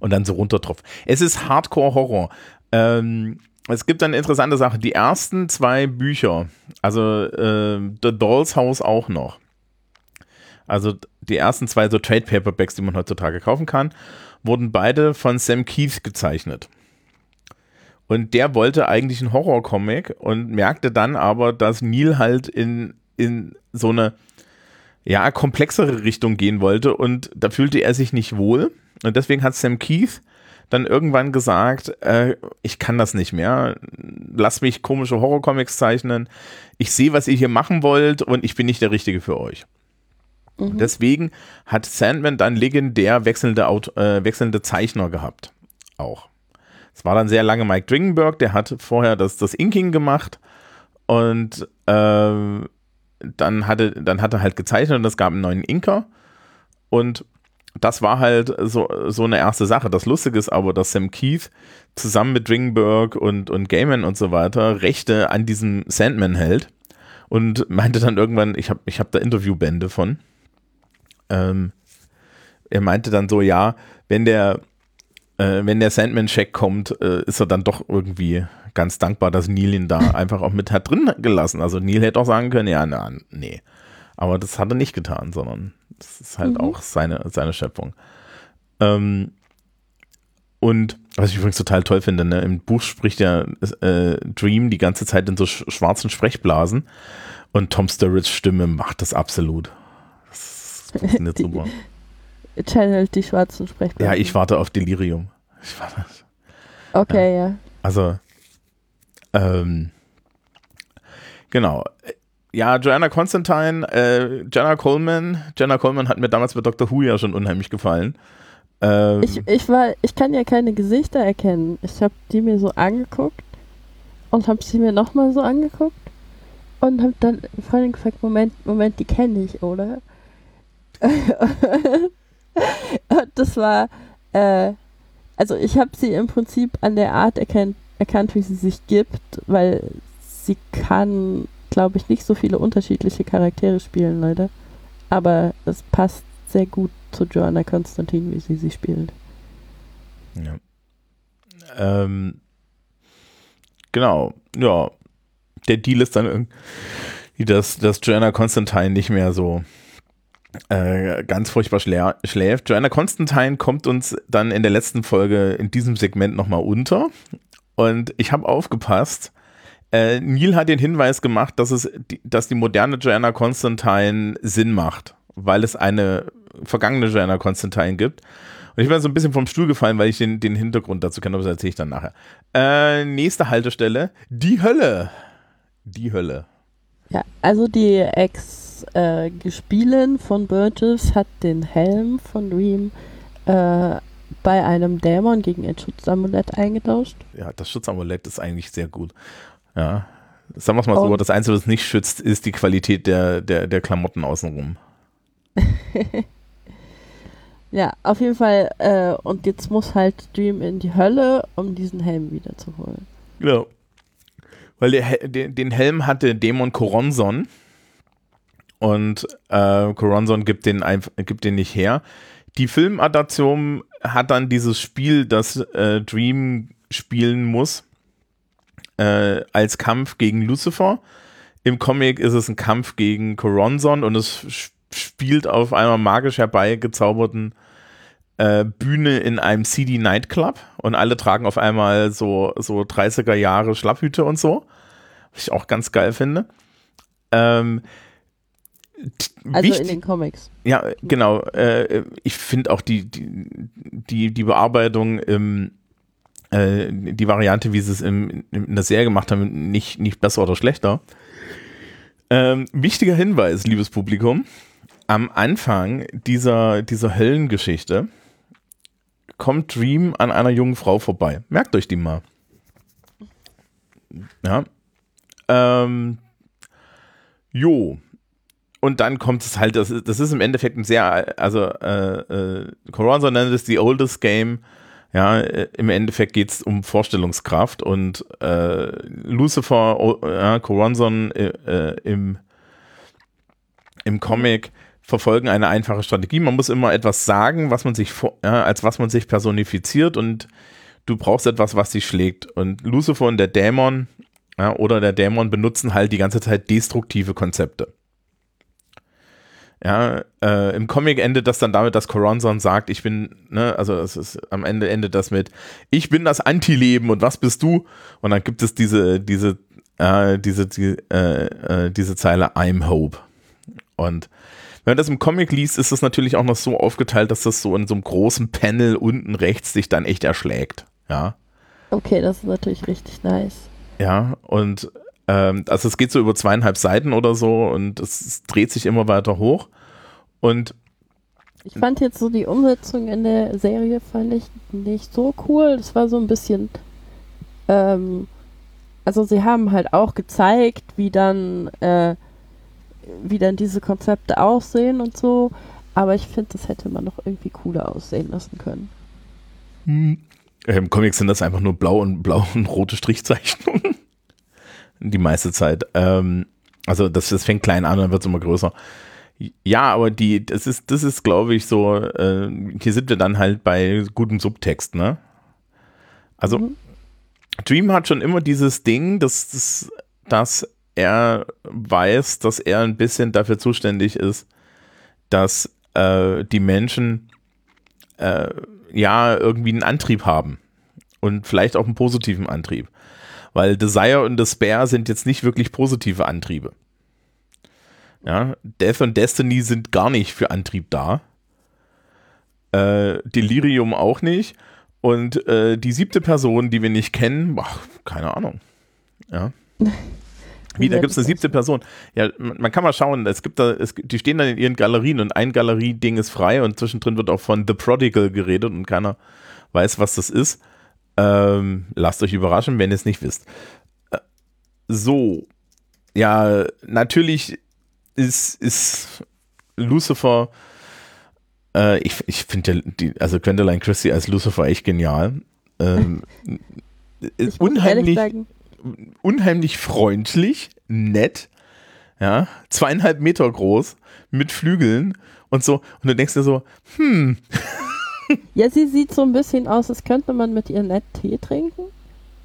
Und dann so runtertropft. Es ist Hardcore-Horror. Ähm, es gibt eine interessante Sache. Die ersten zwei Bücher, also äh, The Doll's House auch noch. Also die ersten zwei so Trade Paperbacks, die man heutzutage kaufen kann, wurden beide von Sam Keith gezeichnet. Und der wollte eigentlich einen Horror-Comic und merkte dann aber, dass Neil halt in, in so eine ja, komplexere Richtung gehen wollte und da fühlte er sich nicht wohl. Und deswegen hat Sam Keith dann irgendwann gesagt, äh, ich kann das nicht mehr. Lass mich komische Horrorcomics zeichnen. Ich sehe, was ihr hier machen wollt und ich bin nicht der Richtige für euch. Mhm. Deswegen hat Sandman dann legendär wechselnde, Auto, äh, wechselnde Zeichner gehabt. Auch. Es war dann sehr lange Mike Dringenberg, der hat vorher das, das Inking gemacht und äh, dann, hatte, dann hat er halt gezeichnet und es gab einen neuen Inker und das war halt so, so eine erste Sache. Das Lustige ist aber, dass Sam Keith zusammen mit Dringberg und, und Gaiman und so weiter Rechte an diesem Sandman hält und meinte dann irgendwann, ich habe ich hab da Interviewbände von. Ähm, er meinte dann so, ja, wenn der, äh, wenn der Sandman-Check kommt, äh, ist er dann doch irgendwie ganz dankbar, dass Neil ihn da einfach auch mit hat drin gelassen. Also Neil hätte auch sagen können, ja, na, nee. Aber das hat er nicht getan, sondern das ist halt mhm. auch seine, seine Schöpfung. Ähm, und Was ich übrigens total toll finde, ne? im Buch spricht ja äh, Dream die ganze Zeit in so sch schwarzen Sprechblasen und Tom Sturridge Stimme macht das absolut. Das funktioniert Die- super. Channelt die schwarzen Sprechblasen. Ja, ich warte auf Delirium. Ich warte. Okay, ja. Also, ähm, genau. Ja, Joanna Constantine, äh, Jenna Coleman. Jenna Coleman hat mir damals bei Doctor Who ja schon unheimlich gefallen. Ähm, Ich, ich war, ich kann ja keine Gesichter erkennen. Ich habe die mir so angeguckt und habe sie mir nochmal so angeguckt und habe dann vor allem gefragt, Moment, Moment, die kenne ich, oder? und das war, äh, also ich habe sie im Prinzip an der Art erkennt, erkannt, wie sie sich gibt, weil sie kann, glaube ich, nicht so viele unterschiedliche Charaktere spielen, Leute. Aber es passt sehr gut zu Joanna Konstantin, wie sie sie spielt. Ja. Ähm, genau, ja. Der Deal ist dann irgendwie, dass, dass Joanna Constantine nicht mehr so äh, ganz furchtbar schlä schläft. Joanna Constantine kommt uns dann in der letzten Folge in diesem Segment nochmal unter. Und ich habe aufgepasst. Äh, Neil hat den Hinweis gemacht, dass, es die, dass die moderne Joanna Constantine Sinn macht, weil es eine vergangene Joanna Constantine gibt. Und ich bin so ein bisschen vom Stuhl gefallen, weil ich den, den Hintergrund dazu kenne, aber das erzähle ich dann nachher. Äh, nächste Haltestelle, die Hölle. Die Hölle. Ja, also die Ex-Gespielin von Burgess hat den Helm von Reem äh, bei einem Dämon gegen ein Schutzamulett eingetauscht. Ja, das Schutzamulett ist eigentlich sehr gut. Ja. Sagen wir es mal so, Und- das Einzige, was nicht schützt, ist die Qualität der, der, der Klamotten außenrum. Ja, auf jeden Fall. Äh, und jetzt muss halt Dream in die Hölle, um diesen Helm wiederzuholen. Genau. Weil der, den, den Helm hatte Dämon Koronson und äh, Koronson gibt den, einf- gibt den nicht her. Die Filmadaption hat dann dieses Spiel, das äh, Dream spielen muss, äh, als Kampf gegen Lucifer. Im Comic ist es ein Kampf gegen Koronson und es spielt auf einer magisch herbeigezauberten äh, Bühne in einem CD Nightclub und alle tragen auf einmal so, so 30er Jahre Schlapphüte und so. Was ich auch ganz geil finde. Ähm, Also wichtig- in den Comics. ja, genau. Äh, ich finde auch die, die, die, die Bearbeitung im äh, die Variante, wie sie es im, in der Serie gemacht haben, nicht, nicht besser oder schlechter. Ähm, wichtiger Hinweis, liebes Publikum. Am Anfang dieser, dieser Höllengeschichte kommt Dream an einer jungen Frau vorbei. Merkt euch die mal. Ja. Ähm, jo, und dann kommt es halt, das ist, das ist im Endeffekt ein sehr, also äh, äh, Coronzo nennt es die oldest game. Ja, äh, im Endeffekt geht es um Vorstellungskraft und äh, Lucifer, oh, ja, Coronson äh, äh, im, im Comic verfolgen eine einfache Strategie. Man muss immer etwas sagen, was man sich ja, als was man sich personifiziert und du brauchst etwas, was dich schlägt. Und Lucifer und der Dämon ja, oder der Dämon benutzen halt die ganze Zeit destruktive Konzepte. Ja, äh, im Comic endet das dann damit, dass Coronson sagt, ich bin, ne, also es ist am Ende endet das mit, ich bin das Antileben und was bist du? Und dann gibt es diese, diese, äh, diese, die, äh, äh, diese Zeile I'm Hope. Und wenn man das im Comic liest, ist es natürlich auch noch so aufgeteilt, dass das so in so einem großen Panel unten rechts sich dann echt erschlägt. Ja. Okay, das ist natürlich richtig nice. Ja, und ähm, also es geht so über zweieinhalb Seiten oder so und es, es dreht sich immer weiter hoch. Und Ich fand jetzt so die Umsetzung in der Serie fand ich nicht so cool. Das war so ein bisschen, ähm, also sie haben halt auch gezeigt, wie dann, äh, wie dann diese Konzepte aussehen und so. Aber ich finde, das hätte man noch irgendwie cooler aussehen lassen können. äh, im Comic sind das einfach nur blau und blau und rote Strichzeichnungen. Die meiste Zeit. Ähm, also das, das fängt klein an, dann wird es immer größer. Ja, aber die, das ist, das ist, glaube ich, so, äh, hier sind wir dann halt bei gutem Subtext, ne? Also, Mhm. Dream hat schon immer dieses Ding, dass, dass, dass er weiß, dass er ein bisschen dafür zuständig ist, dass äh, die Menschen äh, ja irgendwie einen Antrieb haben. und vielleicht auch einen positiven Antrieb. Weil Desire und Despair sind jetzt nicht wirklich positive Antriebe. Ja, Death und Destiny sind gar nicht für Antrieb da. Äh, Delirium auch nicht. Und äh, die siebte Person, die wir nicht kennen, boah, keine Ahnung. Ja. Wie, da gibt es eine siebte Person. Ja, man kann mal schauen, es gibt da, es, die stehen dann in ihren Galerien und ein Galerieding ist frei und zwischendrin wird auch von The Prodigal geredet und keiner weiß, was das ist. Ähm, lasst euch überraschen, wenn ihr es nicht wisst. Äh, so, ja, natürlich ist, ist Lucifer, äh, ich, ich finde also Gwendoline Christie als Lucifer echt genial. Ähm, unheimlich, unheimlich freundlich, nett, ja, zweieinhalb Meter groß, mit Flügeln und so. Und du denkst dir so, hm. Ja, sie sieht so ein bisschen aus, als könnte man mit ihr nett Tee trinken.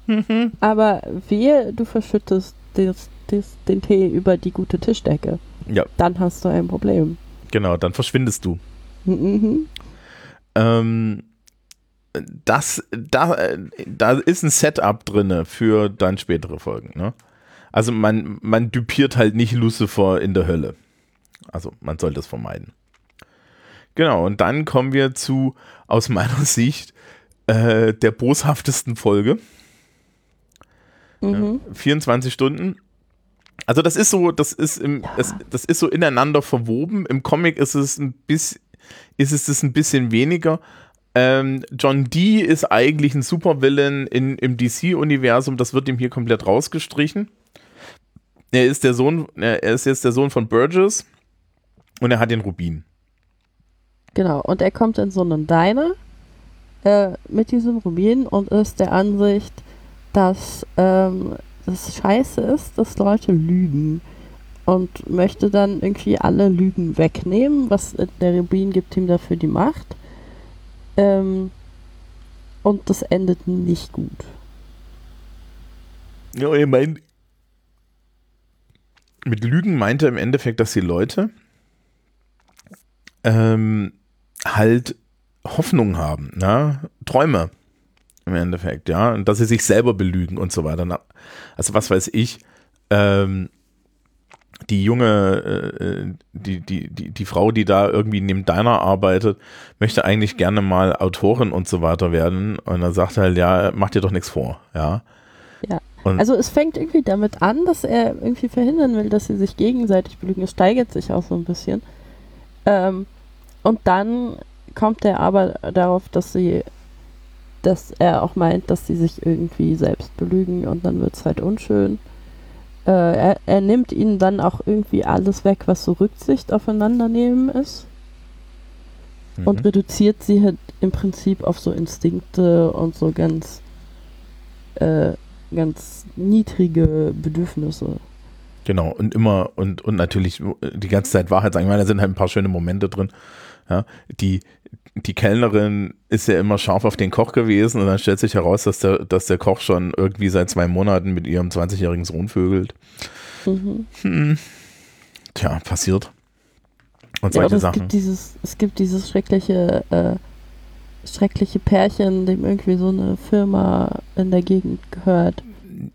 Mhm. Aber wehe, du verschüttest des, des, den Tee über die gute Tischdecke. Ja. Dann hast du ein Problem. Genau, dann verschwindest du. Mhm. Ähm, das, da, da ist ein Setup drin für dann spätere Folgen. Ne? Also man, man dupiert halt nicht Lucifer in der Hölle. Also man sollte es vermeiden. Genau, und dann kommen wir zu, aus meiner Sicht, äh, der boshaftesten Folge. Mhm. Ja, 24 Stunden. Also das ist so, das ist im, ja. das, das ist so ineinander verwoben. Im Comic ist es ein bisschen, ist es das ein bisschen weniger. Ähm, John Dee ist eigentlich ein Supervillain in, im DC-Universum. Das wird ihm hier komplett rausgestrichen. Er ist der Sohn, er ist jetzt der Sohn von Burgess und er hat den Rubin. Genau, und er kommt in so einen Diner äh, mit diesem Rubin und ist der Ansicht, dass ähm, das scheiße ist, dass Leute lügen und möchte dann irgendwie alle Lügen wegnehmen, was der Rubin gibt ihm dafür die Macht. Ähm, und das endet nicht gut. Ja, ich meine, mit Lügen meint er im Endeffekt, dass die Leute ähm, halt Hoffnung haben, ne? Träume im Endeffekt, ja, und dass sie sich selber belügen und so weiter. Also was weiß ich, ähm, die junge, äh, die, die, die, die Frau, die da irgendwie neben deiner arbeitet, möchte eigentlich gerne mal Autorin und so weiter werden. Und dann sagt er halt, ja, mach dir doch nichts vor, ja. Ja. Und also es fängt irgendwie damit an, dass er irgendwie verhindern will, dass sie sich gegenseitig belügen. Es steigert sich auch so ein bisschen. Ähm, und dann kommt er aber darauf, dass sie, dass er auch meint, dass sie sich irgendwie selbst belügen und dann wird es halt unschön. Äh, er, er nimmt ihnen dann auch irgendwie alles weg, was so Rücksicht aufeinander nehmen ist. Mhm. Und reduziert sie halt im Prinzip auf so Instinkte und so ganz, äh, ganz niedrige Bedürfnisse. Genau, und immer, und, und natürlich die ganze Zeit Wahrheit sagen. Ich meine, da sind halt ein paar schöne Momente drin. Ja, die, die Kellnerin ist ja immer scharf auf den Koch gewesen und dann stellt sich heraus, dass der, dass der Koch schon irgendwie seit zwei Monaten mit ihrem 20-jährigen Sohn vögelt. Mhm. Hm. Tja, passiert. Und solche ja, es Sachen. Gibt dieses, es gibt dieses schreckliche, äh, schreckliche Pärchen, dem irgendwie so eine Firma in der Gegend gehört.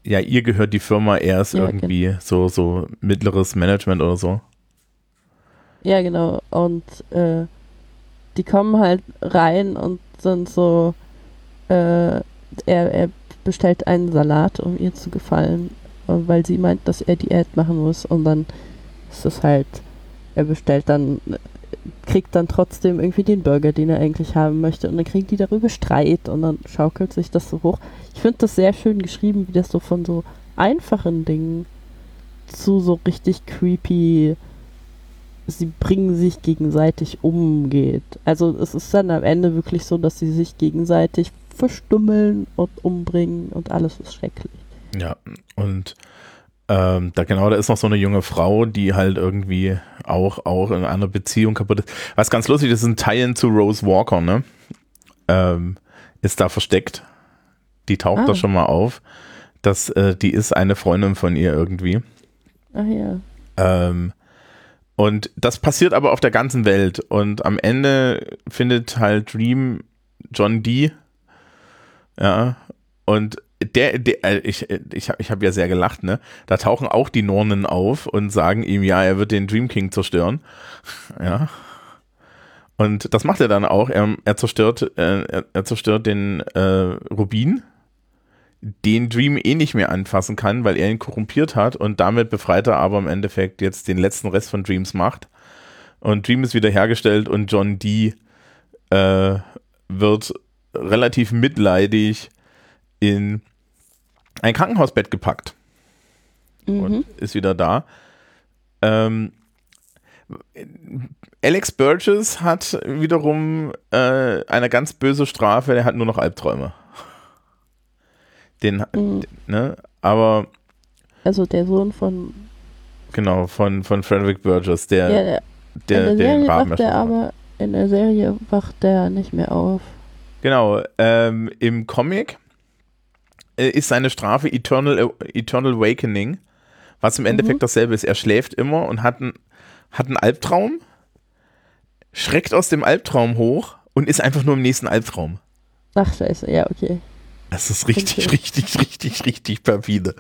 Ja, ihr gehört die Firma, er ist ja, irgendwie genau. so, so mittleres Management oder so. Ja, genau. Und äh, die kommen halt rein und sind so, äh, er, er bestellt einen Salat, um ihr zu gefallen, weil sie meint, dass er Diät machen muss und dann ist es halt, er bestellt dann, kriegt dann trotzdem irgendwie den Burger, den er eigentlich haben möchte und dann kriegen die darüber Streit und dann schaukelt sich das so hoch. Ich finde das sehr schön geschrieben, wie das so von so einfachen Dingen zu so richtig creepy sie bringen sich gegenseitig umgeht. Also es ist dann am Ende wirklich so, dass sie sich gegenseitig verstummeln und umbringen und alles ist schrecklich. Ja, und ähm, da genau, da ist noch so eine junge Frau, die halt irgendwie auch, auch in einer Beziehung kaputt ist. Was ganz lustig ist, ein Teilen zu Rose Walker, ne? Ähm, ist da versteckt. Die taucht ah. da schon mal auf. Das, äh, die ist eine Freundin von ihr irgendwie. Ach ja. Ähm, und das passiert aber auf der ganzen Welt. Und am Ende findet halt Dream John Dee, ja, Und der, der äh, ich, ich, ich habe ja sehr gelacht, ne? Da tauchen auch die Nornen auf und sagen ihm, ja, er wird den Dream King zerstören. Ja. Und das macht er dann auch. Er, er zerstört, äh, er, er, zerstört den äh, Rubin, den Dream eh nicht mehr anfassen kann, weil er ihn korrumpiert hat und damit befreit er aber im Endeffekt jetzt den letzten Rest von Dreams Macht. Und Dream ist wieder hergestellt und John Dee äh, wird relativ mitleidig in ein Krankenhausbett gepackt mhm. und ist wieder da. Ähm, Alex Burgess hat wiederum äh, eine ganz böse Strafe, der hat nur noch Albträume. Den, mhm. ne, aber. Also der Sohn von. Genau, von, von Frederick Burgess, der, ja, der, der, der, der den wacht der aber in der Serie wacht der nicht mehr auf. Genau, ähm, im Comic äh, ist seine Strafe Eternal, Eternal Awakening, was im Endeffekt mhm. dasselbe ist. Er schläft immer und hat, ein, hat einen Albtraum, schreckt aus dem Albtraum hoch und ist einfach nur im nächsten Albtraum. Ach, scheiße, ja, okay. Das ist richtig, okay. richtig, richtig, richtig perfide.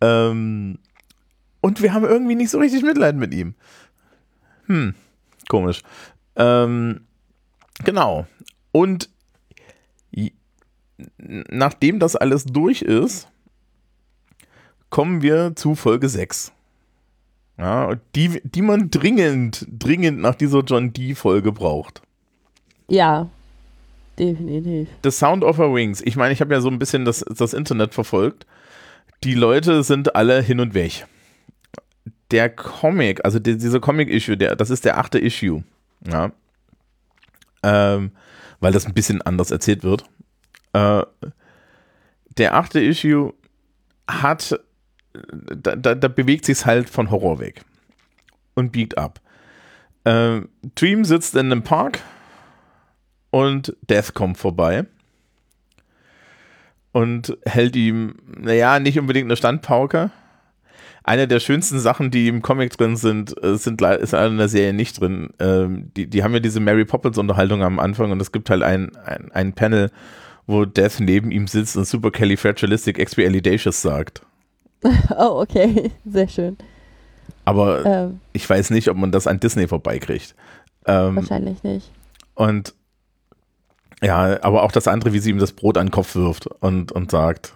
Ähm, und wir haben irgendwie nicht so richtig Mitleid mit ihm. Hm, komisch. Ähm, genau. Und nachdem das alles durch ist, kommen wir zu Folge 6. Ja, die, die man dringend, dringend nach dieser John D-Folge braucht. Ja, definitiv. The Sound of Her Wings. Ich meine, ich habe ja so ein bisschen das, das Internet verfolgt. Die Leute sind alle hin und weg. Der Comic, also die, dieser Comic-Issue, das ist der achte Issue. Ja. Ähm, weil das ein bisschen anders erzählt wird. Äh, der achte Issue hat, da, da, da bewegt sich halt von Horror weg und biegt ab. Äh, Dream sitzt in einem Park und Death kommt vorbei und hält ihm, naja, nicht unbedingt eine Standpauke. Eine der schönsten Sachen, die im Comic drin sind, äh, sind ist in der Serie nicht drin. Ähm, die, die haben ja diese Mary Poppins Unterhaltung am Anfang und es gibt halt ein, ein, ein Panel, wo Death neben ihm sitzt und super Expialidocious sagt. Oh, okay. Sehr schön. Aber ähm, ich weiß nicht, ob man das an Disney vorbeikriegt. Ähm, wahrscheinlich nicht. Und ja, aber auch das andere, wie sie ihm das Brot an den Kopf wirft und, und sagt,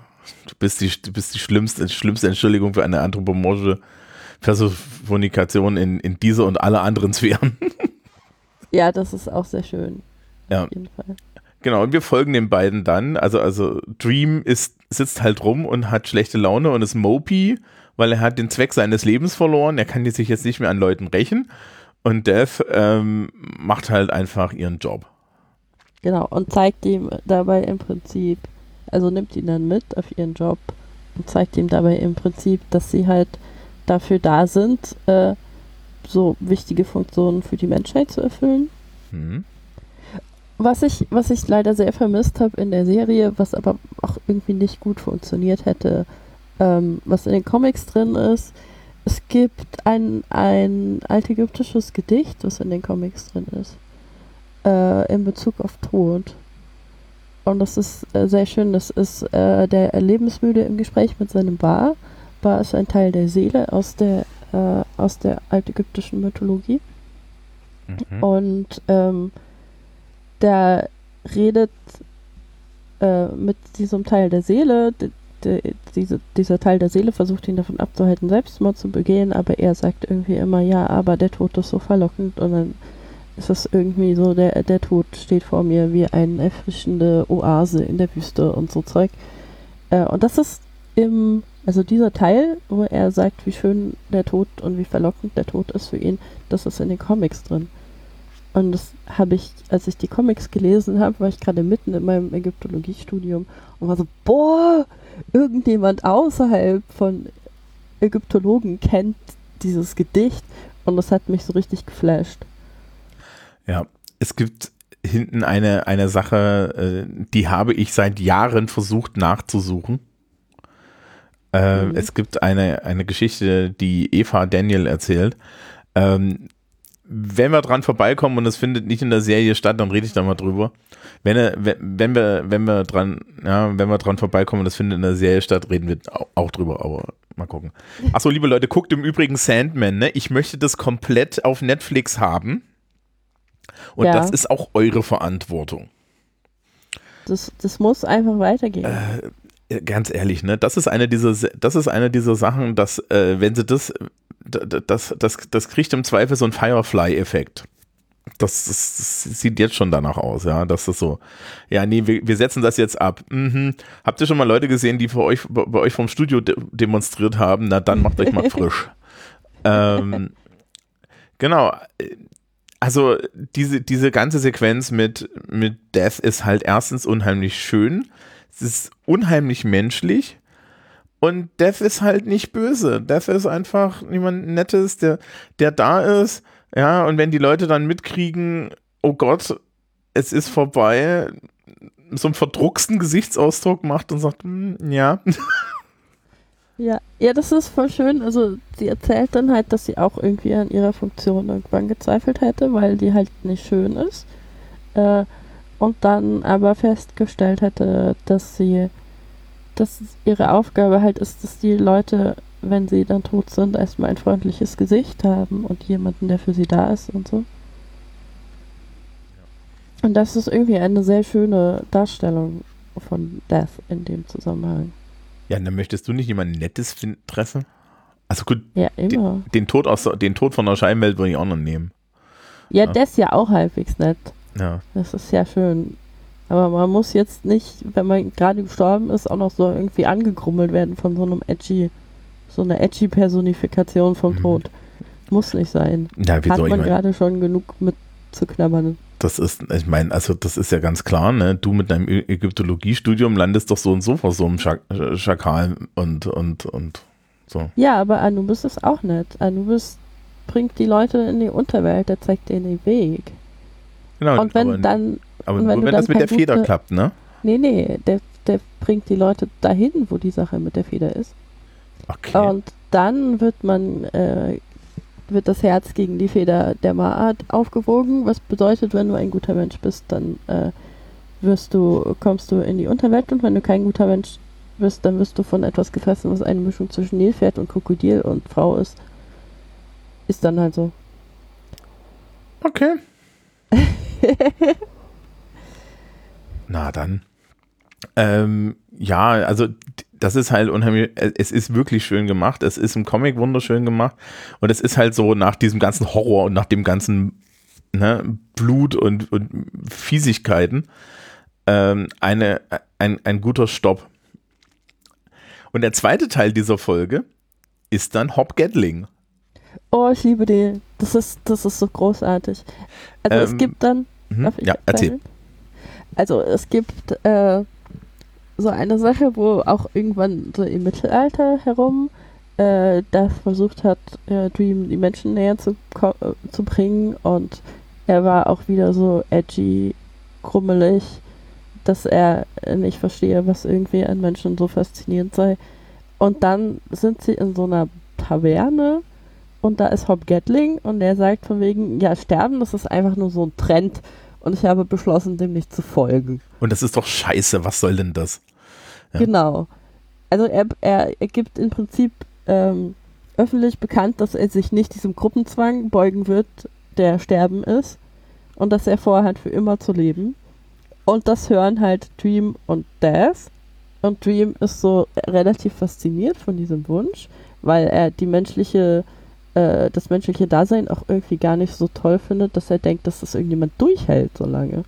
du bist die, du bist die schlimmste, schlimmste Entschuldigung für eine anthropomorphische Personifikation in, in dieser und alle anderen Sphären. ja, das ist auch sehr schön. Ja. Auf jeden Fall. Genau, und wir folgen den beiden dann. Also, also Dream ist, sitzt halt rum und hat schlechte Laune und ist mopey, weil er hat den Zweck seines Lebens verloren. Er kann sich jetzt nicht mehr an Leuten rächen. Und Death ähm, macht halt einfach ihren Job. Genau, und zeigt ihm dabei im Prinzip, also nimmt ihn dann mit auf ihren Job und zeigt ihm dabei im Prinzip, dass sie halt dafür da sind, äh, so wichtige Funktionen für die Menschheit zu erfüllen. Mhm. Was ich, was ich leider sehr vermisst habe in der Serie, was aber auch irgendwie nicht gut funktioniert hätte, ähm, was in den Comics drin ist, es gibt ein, ein altägyptisches Gedicht, was in den Comics drin ist, äh, in Bezug auf Tod. Und das ist äh, sehr schön. Das ist äh, der Lebensmüde im Gespräch mit seinem Bar. Bar ist ein Teil der Seele aus der, äh, aus der altägyptischen Mythologie. Mhm. Und ähm, der redet äh, mit diesem Teil der Seele. De, diese, dieser Teil der Seele versucht ihn davon abzuhalten, Selbstmord zu begehen, aber er sagt irgendwie immer, ja, aber der Tod ist so verlockend und dann ist es irgendwie so, der, der Tod steht vor mir wie eine erfrischende Oase in der Wüste und so Zeug. Äh, und das ist im, also dieser Teil, wo er sagt, wie schön der Tod und wie verlockend der Tod ist für ihn, das ist in den Comics drin. Und das habe ich, als ich die Comics gelesen habe, war ich gerade mitten in meinem Ägyptologiestudium und war so, boah, irgendjemand außerhalb von Ägyptologen kennt dieses Gedicht und das hat mich so richtig geflasht. Ja, es gibt hinten eine, eine Sache, äh, die habe ich seit Jahren versucht nachzusuchen. Äh, mhm. Es gibt eine, eine Geschichte, die Eva Daniel erzählt. Ähm, wenn wir dran vorbeikommen und es findet nicht in der Serie statt, dann rede ich da mal drüber. Wenn, er- wenn, wir, wenn wir dran, ja, wenn wir dran vorbeikommen und es findet in der Serie statt, reden wir auch, auch drüber, aber mal gucken. Achso, liebe Leute, guckt im Übrigen Sandman, ne? Ich möchte das komplett auf Netflix haben. Und Ja. das ist auch eure Verantwortung. Das, das muss einfach weitergehen. Äh, Ganz ehrlich, ne? Das ist eine dieser, Se- das ist eine dieser Sachen, dass, äh, wenn sie das, das, das, das kriegt im Zweifel so einen Firefly-Effekt. Das, das, das sieht jetzt schon danach aus, ja. Das ist so. Ja, nee, wir, wir setzen das jetzt ab. Mhm. Habt ihr schon mal Leute gesehen, die für euch, bei bei euch vom Studio de demonstriert haben? Na, dann macht euch mal frisch. ähm, genau. Also diese, diese ganze Sequenz mit, mit Death ist halt erstens unheimlich schön. Es ist unheimlich menschlich. Und Death ist halt nicht böse. Death ist einfach jemand Nettes, der, der da ist. Ja, und wenn die Leute dann mitkriegen, oh Gott, es ist vorbei, so einen verdrucksten Gesichtsausdruck macht und sagt, "Hm, ja. Ja, ja, das ist voll schön. Also sie erzählt dann halt, dass sie auch irgendwie an ihrer Funktion irgendwann gezweifelt hätte, weil die halt nicht schön ist. Äh, und dann aber festgestellt hätte, dass sie, dass ihre Aufgabe halt ist, dass die Leute, wenn sie dann tot sind, erstmal ein freundliches Gesicht haben und jemanden, der für sie da ist und so. Und das ist irgendwie eine sehr schöne Darstellung von Death in dem Zusammenhang. Ja, dann möchtest du nicht jemand Nettes treffen? Also gut, Ja, immer. den Tod, aus, den Tod von der Scheinwelt würde ich auch noch nehmen. Ja, Ja. das ist ja auch halbwegs nett. Ja. Das ist ja schön. Aber man muss jetzt nicht, wenn man gerade gestorben ist, auch noch so irgendwie angegrummelt werden von so einem edgy, so einer edgy Personifikation vom Mhm. Tod. Muss nicht sein. Ja, Hat man gerade schon genug mit zu knabbern. Das ist, ich meine, also das ist ja ganz klar, ne? Du mit deinem Ägyptologiestudium landest doch so und so vor so einem Schak Schakal und, und, und so. Ja, aber Anubis ist auch nett. Anubis bringt die Leute in die Unterwelt, der zeigt denen den Weg. Genau, Und wenn aber, dann, aber nur wenn wenn das mit der Feder gute- klappt, ne? nee, nee, der, der bringt die Leute dahin, wo die Sache mit der Feder ist. Okay. Und dann wird man, äh, wird das Herz gegen die Feder der Maat aufgewogen, was bedeutet, wenn du ein guter Mensch bist, dann äh, wirst du, kommst du in die Unterwelt und wenn du kein guter Mensch bist, dann wirst du von etwas gefressen, was eine Mischung zwischen Nilpferd und Krokodil und Frau ist. Ist dann halt so. Okay. Na dann. Ähm, ja, also das ist halt unheimlich, es ist wirklich schön gemacht, es ist im Comic wunderschön gemacht und es ist halt so nach diesem ganzen Horror und nach dem ganzen ne, Blut und, und Fiesigkeiten ähm, eine, ein, ein guter Stopp. Und der zweite Teil dieser Folge ist dann Hop Gatling. Oh, ich liebe die. Das ist, das ist so großartig. Also es Ähm, gibt dann ich Ja, erzähl. Also es gibt äh, so eine Sache, wo auch irgendwann so im Mittelalter herum äh, das versucht hat, äh, Dream die Menschen näher zu, äh, zu bringen und er war auch wieder so edgy, krummelig, dass er nicht verstehe, was irgendwie an Menschen so faszinierend sei. Und dann sind sie in so einer Taverne und da ist Hop Gatling und der sagt von wegen, ja, sterben, das ist einfach nur so ein Trend und ich habe beschlossen, dem nicht zu folgen. Und das ist doch scheiße, was soll denn das? Ja. Genau. Also er, er, er gibt im Prinzip ähm, öffentlich bekannt, dass er sich nicht diesem Gruppenzwang beugen wird, der Sterben ist und dass er vorhat, für immer zu leben. Und das hören halt Dream und Death. Und Dream ist so relativ fasziniert von diesem Wunsch, weil er die menschliche, äh, das menschliche Dasein auch irgendwie gar nicht so toll findet, dass er denkt, dass das irgendjemand durchhält so lange.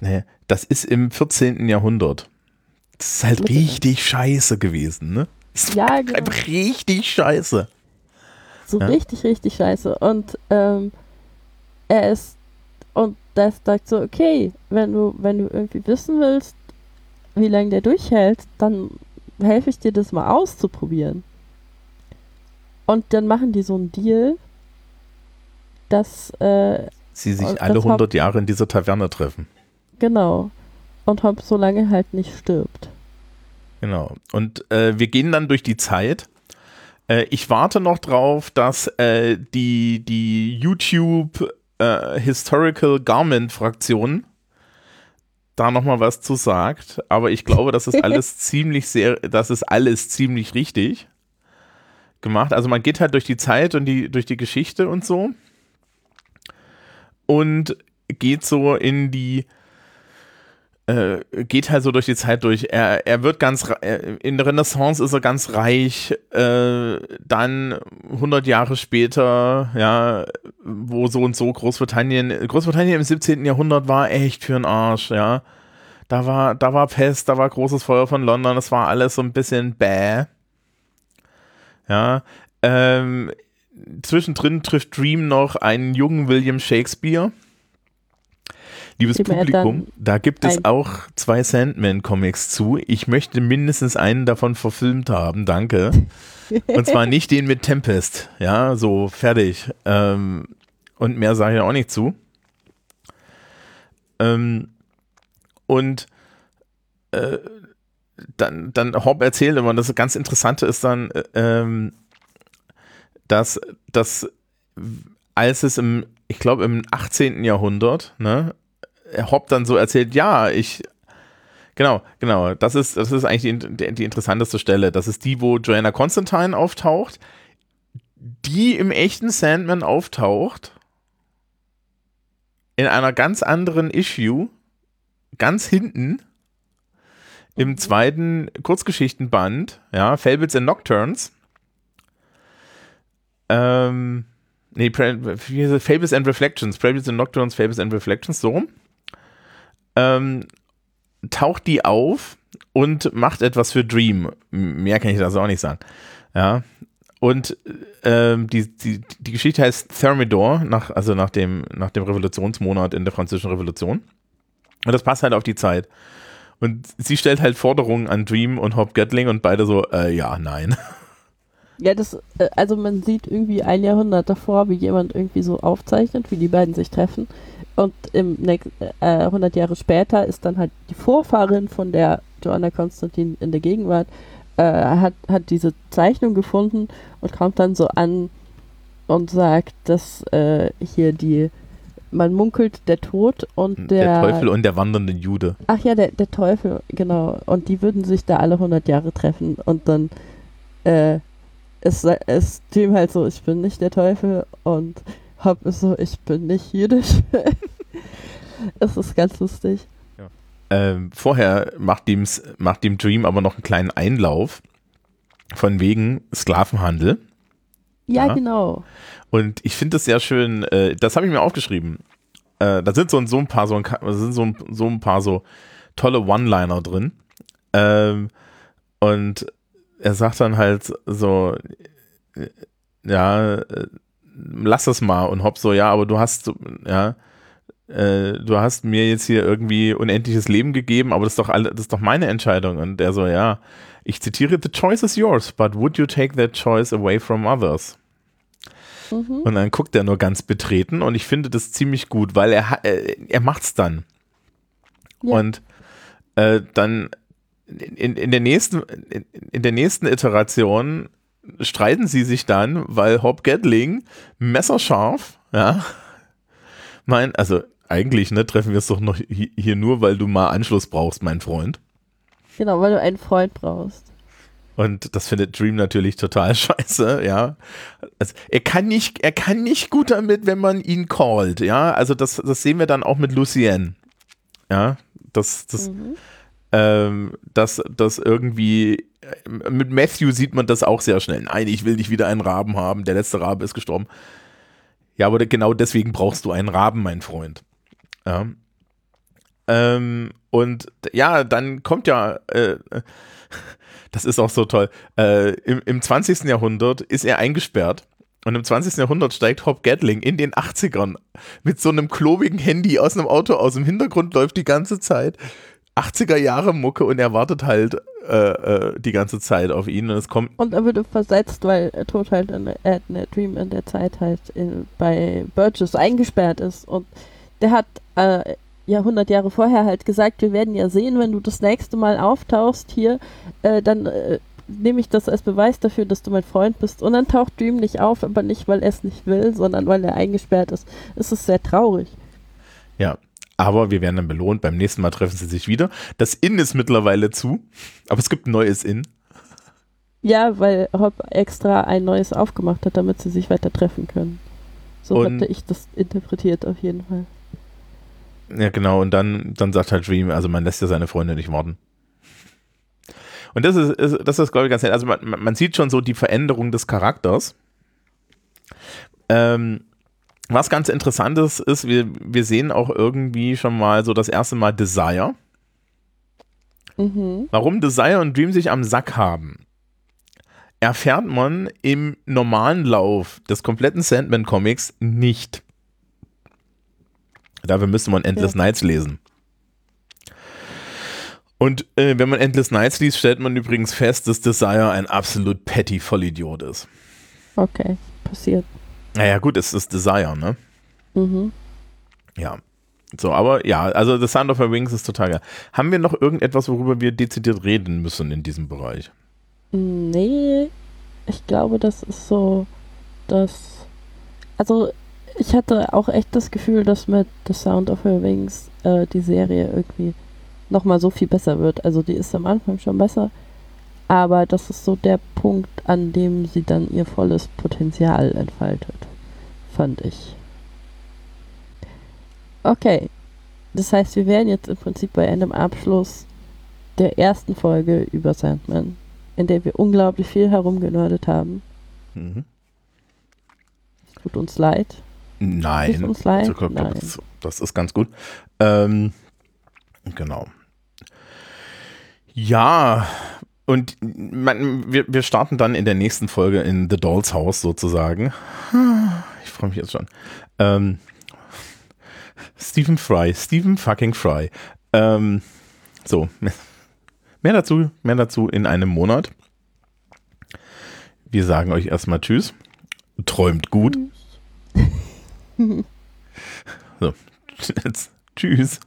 Nee, das ist im 14. Jahrhundert. Das ist halt Mit- richtig scheiße gewesen, ne? Das Ja, genau. einfach richtig scheiße. So Ja. richtig, richtig scheiße. Und ähm, er ist und das sagt so, okay, wenn du, wenn du irgendwie wissen willst, wie lange der durchhält, dann helfe ich dir das mal auszuprobieren. Und dann machen die so einen Deal, dass, äh, Sie sich alle das 100 Jahre in dieser Taverne treffen. genau, und Hop so lange halt nicht stirbt. Genau. Und äh, wir gehen dann durch die Zeit. Äh, ich warte noch drauf, dass äh, die, die YouTube äh, Historical Garment Fraktion da nochmal was zu sagt. Aber ich glaube, das ist alles ziemlich sehr, das ist alles ziemlich richtig gemacht. Also man geht halt durch die Zeit und die, durch die Geschichte und so. Und geht so in die äh, geht halt so durch die Zeit durch. Er, er wird ganz, er, in der Renaissance ist er ganz reich, äh, dann 100 Jahre später, ja, wo so und so Großbritannien, Großbritannien im 17. Jahrhundert war echt für den Arsch, ja. Da war, da war Pest, da war großes Feuer von London, das war alles so ein bisschen bäh. Ja, ähm, zwischendrin trifft Dream noch einen jungen William Shakespeare Liebes Publikum, da gibt es auch zwei Sandman-Comics zu. Ich möchte mindestens einen davon verfilmt haben, danke. Und zwar nicht den mit Tempest. Ja, so fertig. Ähm, und mehr sage ich auch nicht zu. Ähm, und äh, dann, dann Hobb erzählt immer, das ganz Interessante ist dann, äh, ähm, dass, dass als es im, ich glaube im 18. Jahrhundert, ne, Hopp dann so erzählt, ja, ich Genau, genau. Das ist, das ist eigentlich die, die, interessanteste Stelle. Das ist die, wo Joanna Constantine auftaucht, die im echten Sandman auftaucht, in einer ganz anderen Issue, ganz hinten, im zweiten Kurzgeschichtenband, ja, Fables and Nocturnes. Ähm, nee, Fables and Reflections, Fables and Nocturnes, Fables and Reflections, so rum ähm, taucht die auf und macht etwas für Dream. Mehr kann ich das auch nicht sagen. Ja. Und ähm, die, die, die Geschichte heißt Thermidor, nach, also nach dem, nach dem Revolutionsmonat in der Französischen Revolution. Und das passt halt auf die Zeit. Und sie stellt halt Forderungen an Dream und Hop Gatling und beide so, äh, ja, nein. Ja, das, äh, also man sieht irgendwie ein Jahrhundert davor, wie jemand irgendwie so aufzeichnet, wie die beiden sich treffen. Und im äh, 100 Jahre später ist dann halt die Vorfahrin von der Joanna Konstantin in der Gegenwart, äh, hat, hat diese Zeichnung gefunden und kommt dann so an und sagt, dass äh, hier die, man munkelt der Tod und der, der Teufel und der wandernde Jude. Ach ja, der, der Teufel, genau. Und die würden sich da alle 100 Jahre treffen und dann äh, ist, ist halt so, ich bin nicht der Teufel und hab ist so, ich bin nicht jüdisch. es ist ganz lustig. Ja. Ähm, vorher macht dem, macht dem Dream aber noch einen kleinen Einlauf von wegen Sklavenhandel. Ja, ja. genau. Und ich finde das sehr schön, äh, das habe ich mir aufgeschrieben. Äh, da sind so, so ein paar so, ein, sind so, ein, so ein paar so tolle One-Liner drin. Ähm, und er sagt dann halt so, äh, ja, äh, lass es mal. Und Hobbs so, ja, aber du hast, ja, äh, du hast mir jetzt hier irgendwie unendliches Leben gegeben, aber das ist doch alle, das ist doch meine Entscheidung. Und der so, ja, ich zitiere, the choice is yours, but would you take that choice away from others? Mhm. Und dann guckt er nur ganz betreten und ich finde das ziemlich gut, weil er, äh, er macht's dann. Ja. Und äh, dann in, in, der nächsten, in, in der nächsten Iteration streiten sie sich dann, weil Hob Gatling messerscharf, ja, mein, also eigentlich, ne, treffen wir es doch noch hier nur, weil du mal Anschluss brauchst, mein Freund. Genau, weil du einen Freund brauchst. Und das findet Dream natürlich total scheiße, ja. Also er kann nicht, er kann nicht gut damit, wenn man ihn callt, ja. Also das, das sehen wir dann auch mit Lucienne. Ja, das, das, mhm ähm, dass das irgendwie äh, mit Matthew sieht man das auch sehr schnell. Nein, ich will nicht wieder einen Raben haben. Der letzte Rabe ist gestorben. Ja, aber genau deswegen brauchst du einen Raben, mein Freund. Ja. Ähm, und ja, dann kommt ja, äh, das ist auch so toll, äh, im, im 20. Jahrhundert ist er eingesperrt. Und im 20. Jahrhundert steigt Hop Gatling in den 80ern mit so einem klobigen Handy aus einem Auto aus. Im Hintergrund läuft die ganze Zeit 80er Jahre Mucke und er wartet halt äh, äh, die ganze Zeit auf ihn und es kommt. Und er würde versetzt, weil er tot halt in, äh, der Dream in der Zeit halt in, bei Burgess eingesperrt ist und der hat äh, ja 100 Jahre vorher halt gesagt, wir werden ja sehen, wenn du das nächste Mal auftauchst hier, äh, dann äh, nehme ich das als Beweis dafür, dass du mein Freund bist. Und dann taucht Dream nicht auf, aber nicht, weil er es nicht will, sondern weil er eingesperrt ist. Es ist sehr traurig. Ja, aber wir werden dann belohnt. Beim nächsten Mal treffen sie sich wieder. Das Inn ist mittlerweile zu, aber es gibt ein neues Inn. Ja, weil Hopp extra ein neues aufgemacht hat, damit sie sich weiter treffen können. So Und- hatte ich das interpretiert auf jeden Fall. Ja, genau. Und dann, dann sagt halt Dream, also man lässt ja seine Freunde nicht morden. Und das ist, ist das ist, glaube ich, ganz nett. Also man, man sieht schon so die Veränderung des Charakters. Ähm, was ganz interessant ist, ist, wir, wir sehen auch irgendwie schon mal so das erste Mal Desire. Mhm. Warum Desire und Dream sich am Sack haben, erfährt man im normalen Lauf des kompletten Sandman-Comics nicht. Dafür müsste man Endless Nights lesen. Und äh, wenn man Endless Nights liest, stellt man übrigens fest, dass Desire ein absolut petty Vollidiot ist. Okay, passiert. Naja, gut, es ist Desire, ne? Mhm. Ja. So, aber ja, also The Sound of Her Wings ist total geil. Haben wir noch irgendetwas, worüber wir dezidiert reden müssen in diesem Bereich? Nee, ich glaube, das ist so, dass. Also, ich hatte auch echt das Gefühl, dass mit The Sound of Her Wings äh, die Serie irgendwie nochmal so viel besser wird. Also, die ist am Anfang schon besser, aber das ist so der Punkt, an dem sie dann ihr volles Potenzial entfaltet, fand ich. Okay, das heißt, wir wären jetzt im Prinzip bei einem Abschluss der ersten Folge über Sandman in der wir unglaublich viel herumgenördet haben. Mhm. Tut uns leid. Nein. uns leid. Glaub, glaub, Nein. das, das ist ganz gut. Ähm, genau. Ja, und man, wir, wir starten dann in der nächsten Folge in The Doll's House sozusagen. Ich freue mich jetzt schon. Ähm, Stephen Fry, Stephen fucking Fry. Ähm, so, mehr dazu, mehr dazu in einem Monat. Wir sagen euch erstmal Tschüss. Träumt gut. So, jetzt, tschüss.